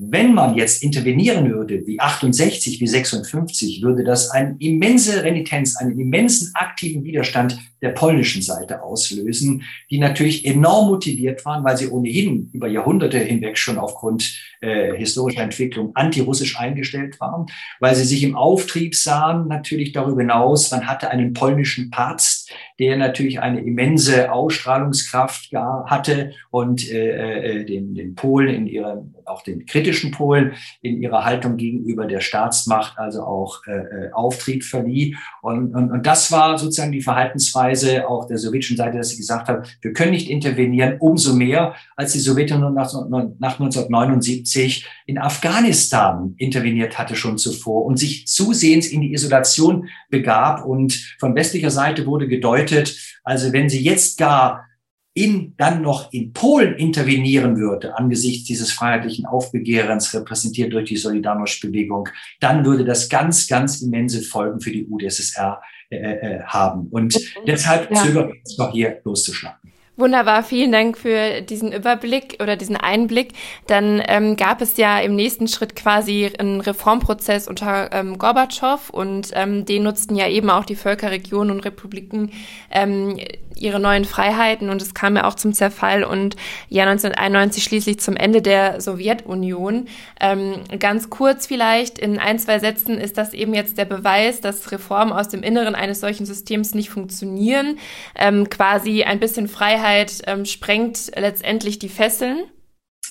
wenn man jetzt intervenieren würde, wie 68, wie 56, würde das eine immense Renitenz, einen immensen aktiven Widerstand der polnischen Seite auslösen, die natürlich enorm motiviert waren, weil sie ohnehin über Jahrhunderte hinweg schon aufgrund äh, historischer Entwicklung antirussisch eingestellt waren, weil sie sich im Auftrieb sahen, natürlich darüber hinaus, man hatte einen polnischen Papst, der natürlich eine immense Ausstrahlungskraft hatte und äh, äh, den, den Polen in ihrem, auch den kritischen Polen in ihrer Haltung gegenüber der Staatsmacht also auch äh, äh Auftrieb verlieh. Und, und, und das war sozusagen die Verhaltensweise auch der sowjetischen Seite, dass sie gesagt hat, wir können nicht intervenieren, umso mehr, als die Sowjetunion nach, nach 1979 in Afghanistan interveniert hatte schon zuvor und sich zusehends in die Isolation begab. Und von westlicher Seite wurde gedeutet, bedeutet, also wenn sie jetzt gar in, dann noch in Polen intervenieren würde, angesichts dieses freiheitlichen Aufbegehrens, repräsentiert durch die Solidarność-Bewegung, dann würde das ganz, ganz immense Folgen für die UdSSR äh, äh, haben. Und deshalb ja. zögere ich noch hier loszuschlagen. Wunderbar, vielen Dank für diesen Überblick oder diesen Einblick. Dann ähm, gab es ja im nächsten Schritt quasi einen Reformprozess unter ähm, Gorbatschow und ähm, den nutzten ja eben auch die Völkerregionen und Republiken ähm, ihre neuen Freiheiten und es kam ja auch zum Zerfall und ja 1991 schließlich zum Ende der Sowjetunion. Ähm, ganz kurz vielleicht in ein, zwei Sätzen ist das eben jetzt der Beweis, dass Reformen aus dem Inneren eines solchen Systems nicht funktionieren. Ähm, quasi ein bisschen Freiheit ähm, sprengt letztendlich die Fesseln.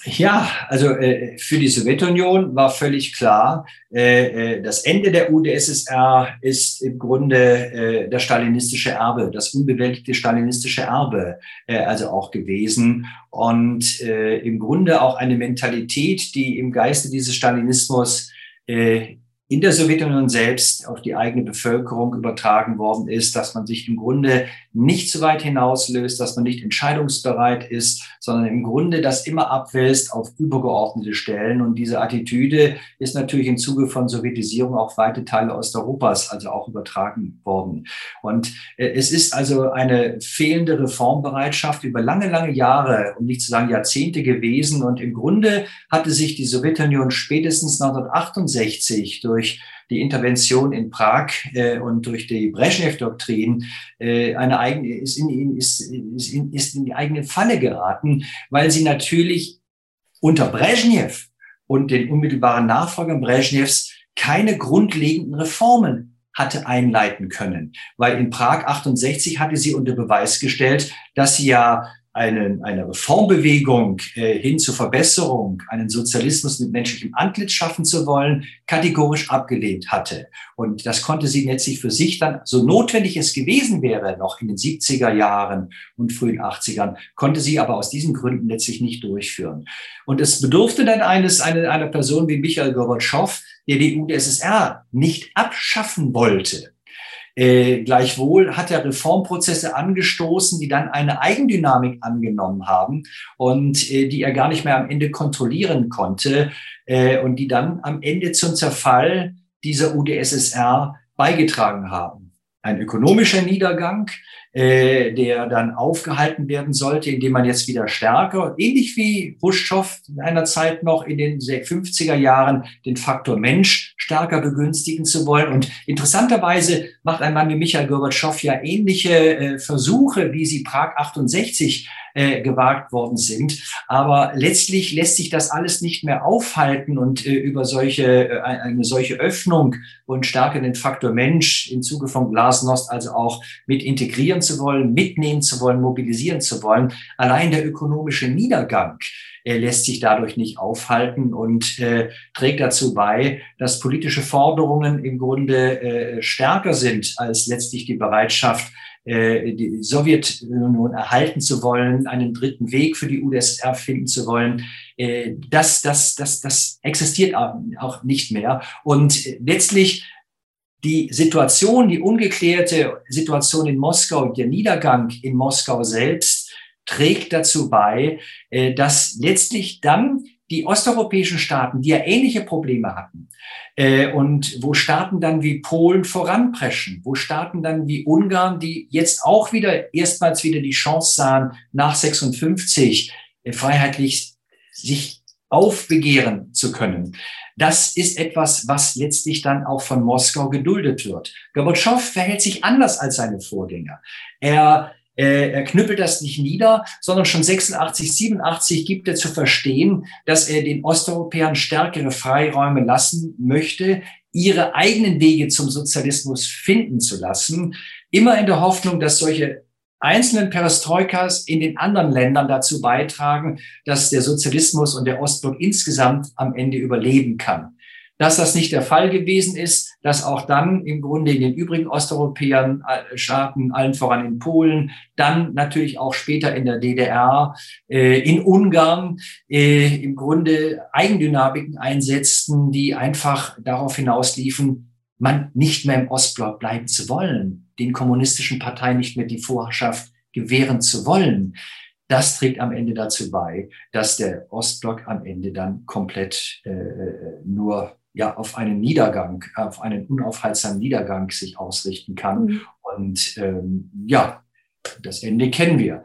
Ja, also äh, für die Sowjetunion war völlig klar, äh, äh das Ende der UdSSR ist im Grunde äh, das stalinistische Erbe, das unbewältigte stalinistische Erbe äh, also auch gewesen. Und äh, im Grunde auch eine Mentalität, die im Geiste dieses Stalinismus in der Sowjetunion selbst auf die eigene Bevölkerung übertragen worden ist, dass man sich im Grunde nicht zu weit hinauslöst, dass man nicht entscheidungsbereit ist, sondern im Grunde das immer abwälzt auf übergeordnete Stellen. Und diese Attitüde ist natürlich im Zuge von Sowjetisierung auf weite Teile Osteuropas also auch übertragen worden. Und äh, es ist also eine fehlende Reformbereitschaft über lange, lange Jahre, um nicht zu sagen Jahrzehnte gewesen. Und im Grunde hatte sich die Sowjetunion spätestens 1968 durch durch die Intervention in Prag äh, und durch die Brezhnev-Doktrin äh, eine eigene, ist in, ist, ist, in, ist in die eigene Falle geraten, weil sie natürlich unter Brezhnev und den unmittelbaren Nachfolgern Brezhnevs keine grundlegenden Reformen hatte einleiten können. Weil in Prag 68 hatte sie unter Beweis gestellt, dass sie ja eine, eine Reformbewegung äh, hin zur Verbesserung, einen Sozialismus mit menschlichem Antlitz schaffen zu wollen, kategorisch abgelehnt hatte. Und das konnte sie letztlich für sich dann, so notwendig es gewesen wäre, noch in den 70er Jahren und frühen 80ern, konnte sie aber aus diesen Gründen letztlich nicht durchführen. Und es bedurfte dann eines, eine, einer Person wie Michael Gorbatschow, der die UdSSR nicht abschaffen wollte, äh, gleichwohl hat er Reformprozesse angestoßen, die dann eine Eigendynamik angenommen haben und äh, die er gar nicht mehr am Ende kontrollieren konnte äh, und die dann am Ende zum Zerfall dieser UdSSR beigetragen haben. Ein ökonomischer Niedergang, äh, der dann aufgehalten werden sollte, indem man jetzt wieder stärker, ähnlich wie Khrushchev in einer Zeit noch in den 50er Jahren, den Faktor Mensch stärker begünstigen zu wollen. Und interessanterweise macht ein Mann wie Michael Gorbatschow ja ähnliche äh, Versuche, wie sie Prag 68 äh, gewagt worden sind. Aber letztlich lässt sich das alles nicht mehr aufhalten und äh, über solche, äh, eine solche Öffnung und stärker den Faktor Mensch im Zuge von Glasnost also auch mit integrieren zu wollen, mitnehmen zu wollen, mobilisieren zu wollen. Allein der ökonomische Niedergang äh, lässt sich dadurch nicht aufhalten und äh, trägt dazu bei, dass politische Forderungen im Grunde äh, stärker sind als letztlich die Bereitschaft, die Sowjetunion erhalten zu wollen, einen dritten Weg für die UdSSR finden zu wollen. Äh, das, das, das, das existiert auch nicht mehr. Und letztlich die Situation, die ungeklärte Situation in Moskau, der Niedergang in Moskau selbst trägt dazu bei, äh, dass letztlich dann die osteuropäischen Staaten, die ja ähnliche Probleme hatten, äh, und wo Staaten dann wie Polen voranpreschen, wo Staaten dann wie Ungarn, die jetzt auch wieder erstmals wieder die Chance sahen, nach 56 äh, freiheitlich sich aufbegehren zu können. Das ist etwas, was letztlich dann auch von Moskau geduldet wird. Gorbatschow verhält sich anders als seine Vorgänger. Er äh, er knüppelt das nicht nieder, sondern schon 86, 87 gibt er zu verstehen, dass er den Osteuropäern stärkere Freiräume lassen möchte, ihre eigenen Wege zum Sozialismus finden zu lassen, immer in der Hoffnung, dass solche einzelnen Perestroikas in den anderen Ländern dazu beitragen, dass der Sozialismus und der Ostblock insgesamt am Ende überleben kann dass das nicht der Fall gewesen ist, dass auch dann im Grunde in den übrigen osteuropäischen äh, Staaten, allen voran in Polen, dann natürlich auch später in der DDR, äh, in Ungarn äh, im Grunde Eigendynamiken einsetzten, die einfach darauf hinausliefen, man nicht mehr im Ostblock bleiben zu wollen, den kommunistischen Parteien nicht mehr die Vorherrschaft gewähren zu wollen. Das trägt am Ende dazu bei, dass der Ostblock am Ende dann komplett äh, nur ja auf einen Niedergang, auf einen unaufhaltsamen Niedergang sich ausrichten kann. Mhm. Und ähm, ja, das Ende kennen wir.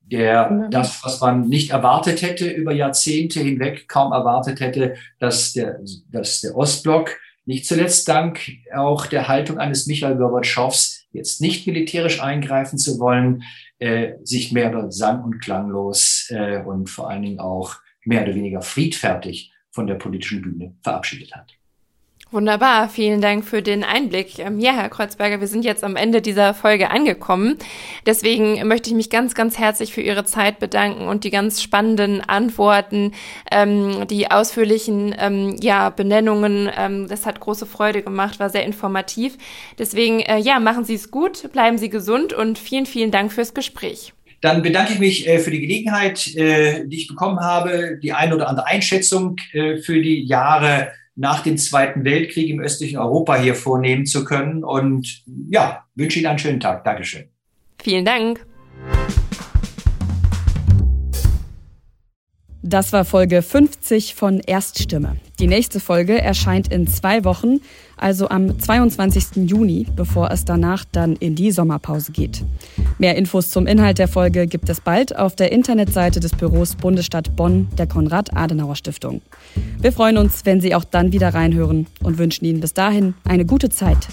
Der, mhm. das, was man nicht erwartet hätte über Jahrzehnte hinweg, kaum erwartet hätte, dass der, dass der Ostblock nicht zuletzt dank auch der Haltung eines Michael Gorbatschows, jetzt nicht militärisch eingreifen zu wollen, äh, sich mehr oder sang- und klanglos äh, und vor allen Dingen auch mehr oder weniger friedfertig von der politischen Bühne verabschiedet hat. Wunderbar, vielen Dank für den Einblick. Ähm, ja, Herr Kreuzberger, wir sind jetzt am Ende dieser Folge angekommen. Deswegen möchte ich mich ganz, ganz herzlich für Ihre Zeit bedanken und die ganz spannenden Antworten, ähm, die ausführlichen ähm, ja, Benennungen. Ähm, das hat große Freude gemacht, war sehr informativ. Deswegen, äh, ja, machen Sie es gut, bleiben Sie gesund und vielen, vielen Dank fürs Gespräch. Dann bedanke ich mich äh, für die Gelegenheit, äh, die ich bekommen habe, die eine oder andere Einschätzung äh, für die Jahre nach dem Zweiten Weltkrieg im östlichen Europa hier vornehmen zu können. Und ja, wünsche Ihnen einen schönen Tag. Dankeschön. Vielen Dank. Das war Folge 50 von Erststimme. Die nächste Folge erscheint in zwei Wochen, also am 22. Juni, bevor es danach dann in die Sommerpause geht. Mehr Infos zum Inhalt der Folge gibt es bald auf der Internetseite des Büros Bundesstadt Bonn der Konrad-Adenauer-Stiftung. Wir freuen uns, wenn Sie auch dann wieder reinhören und wünschen Ihnen bis dahin eine gute Zeit.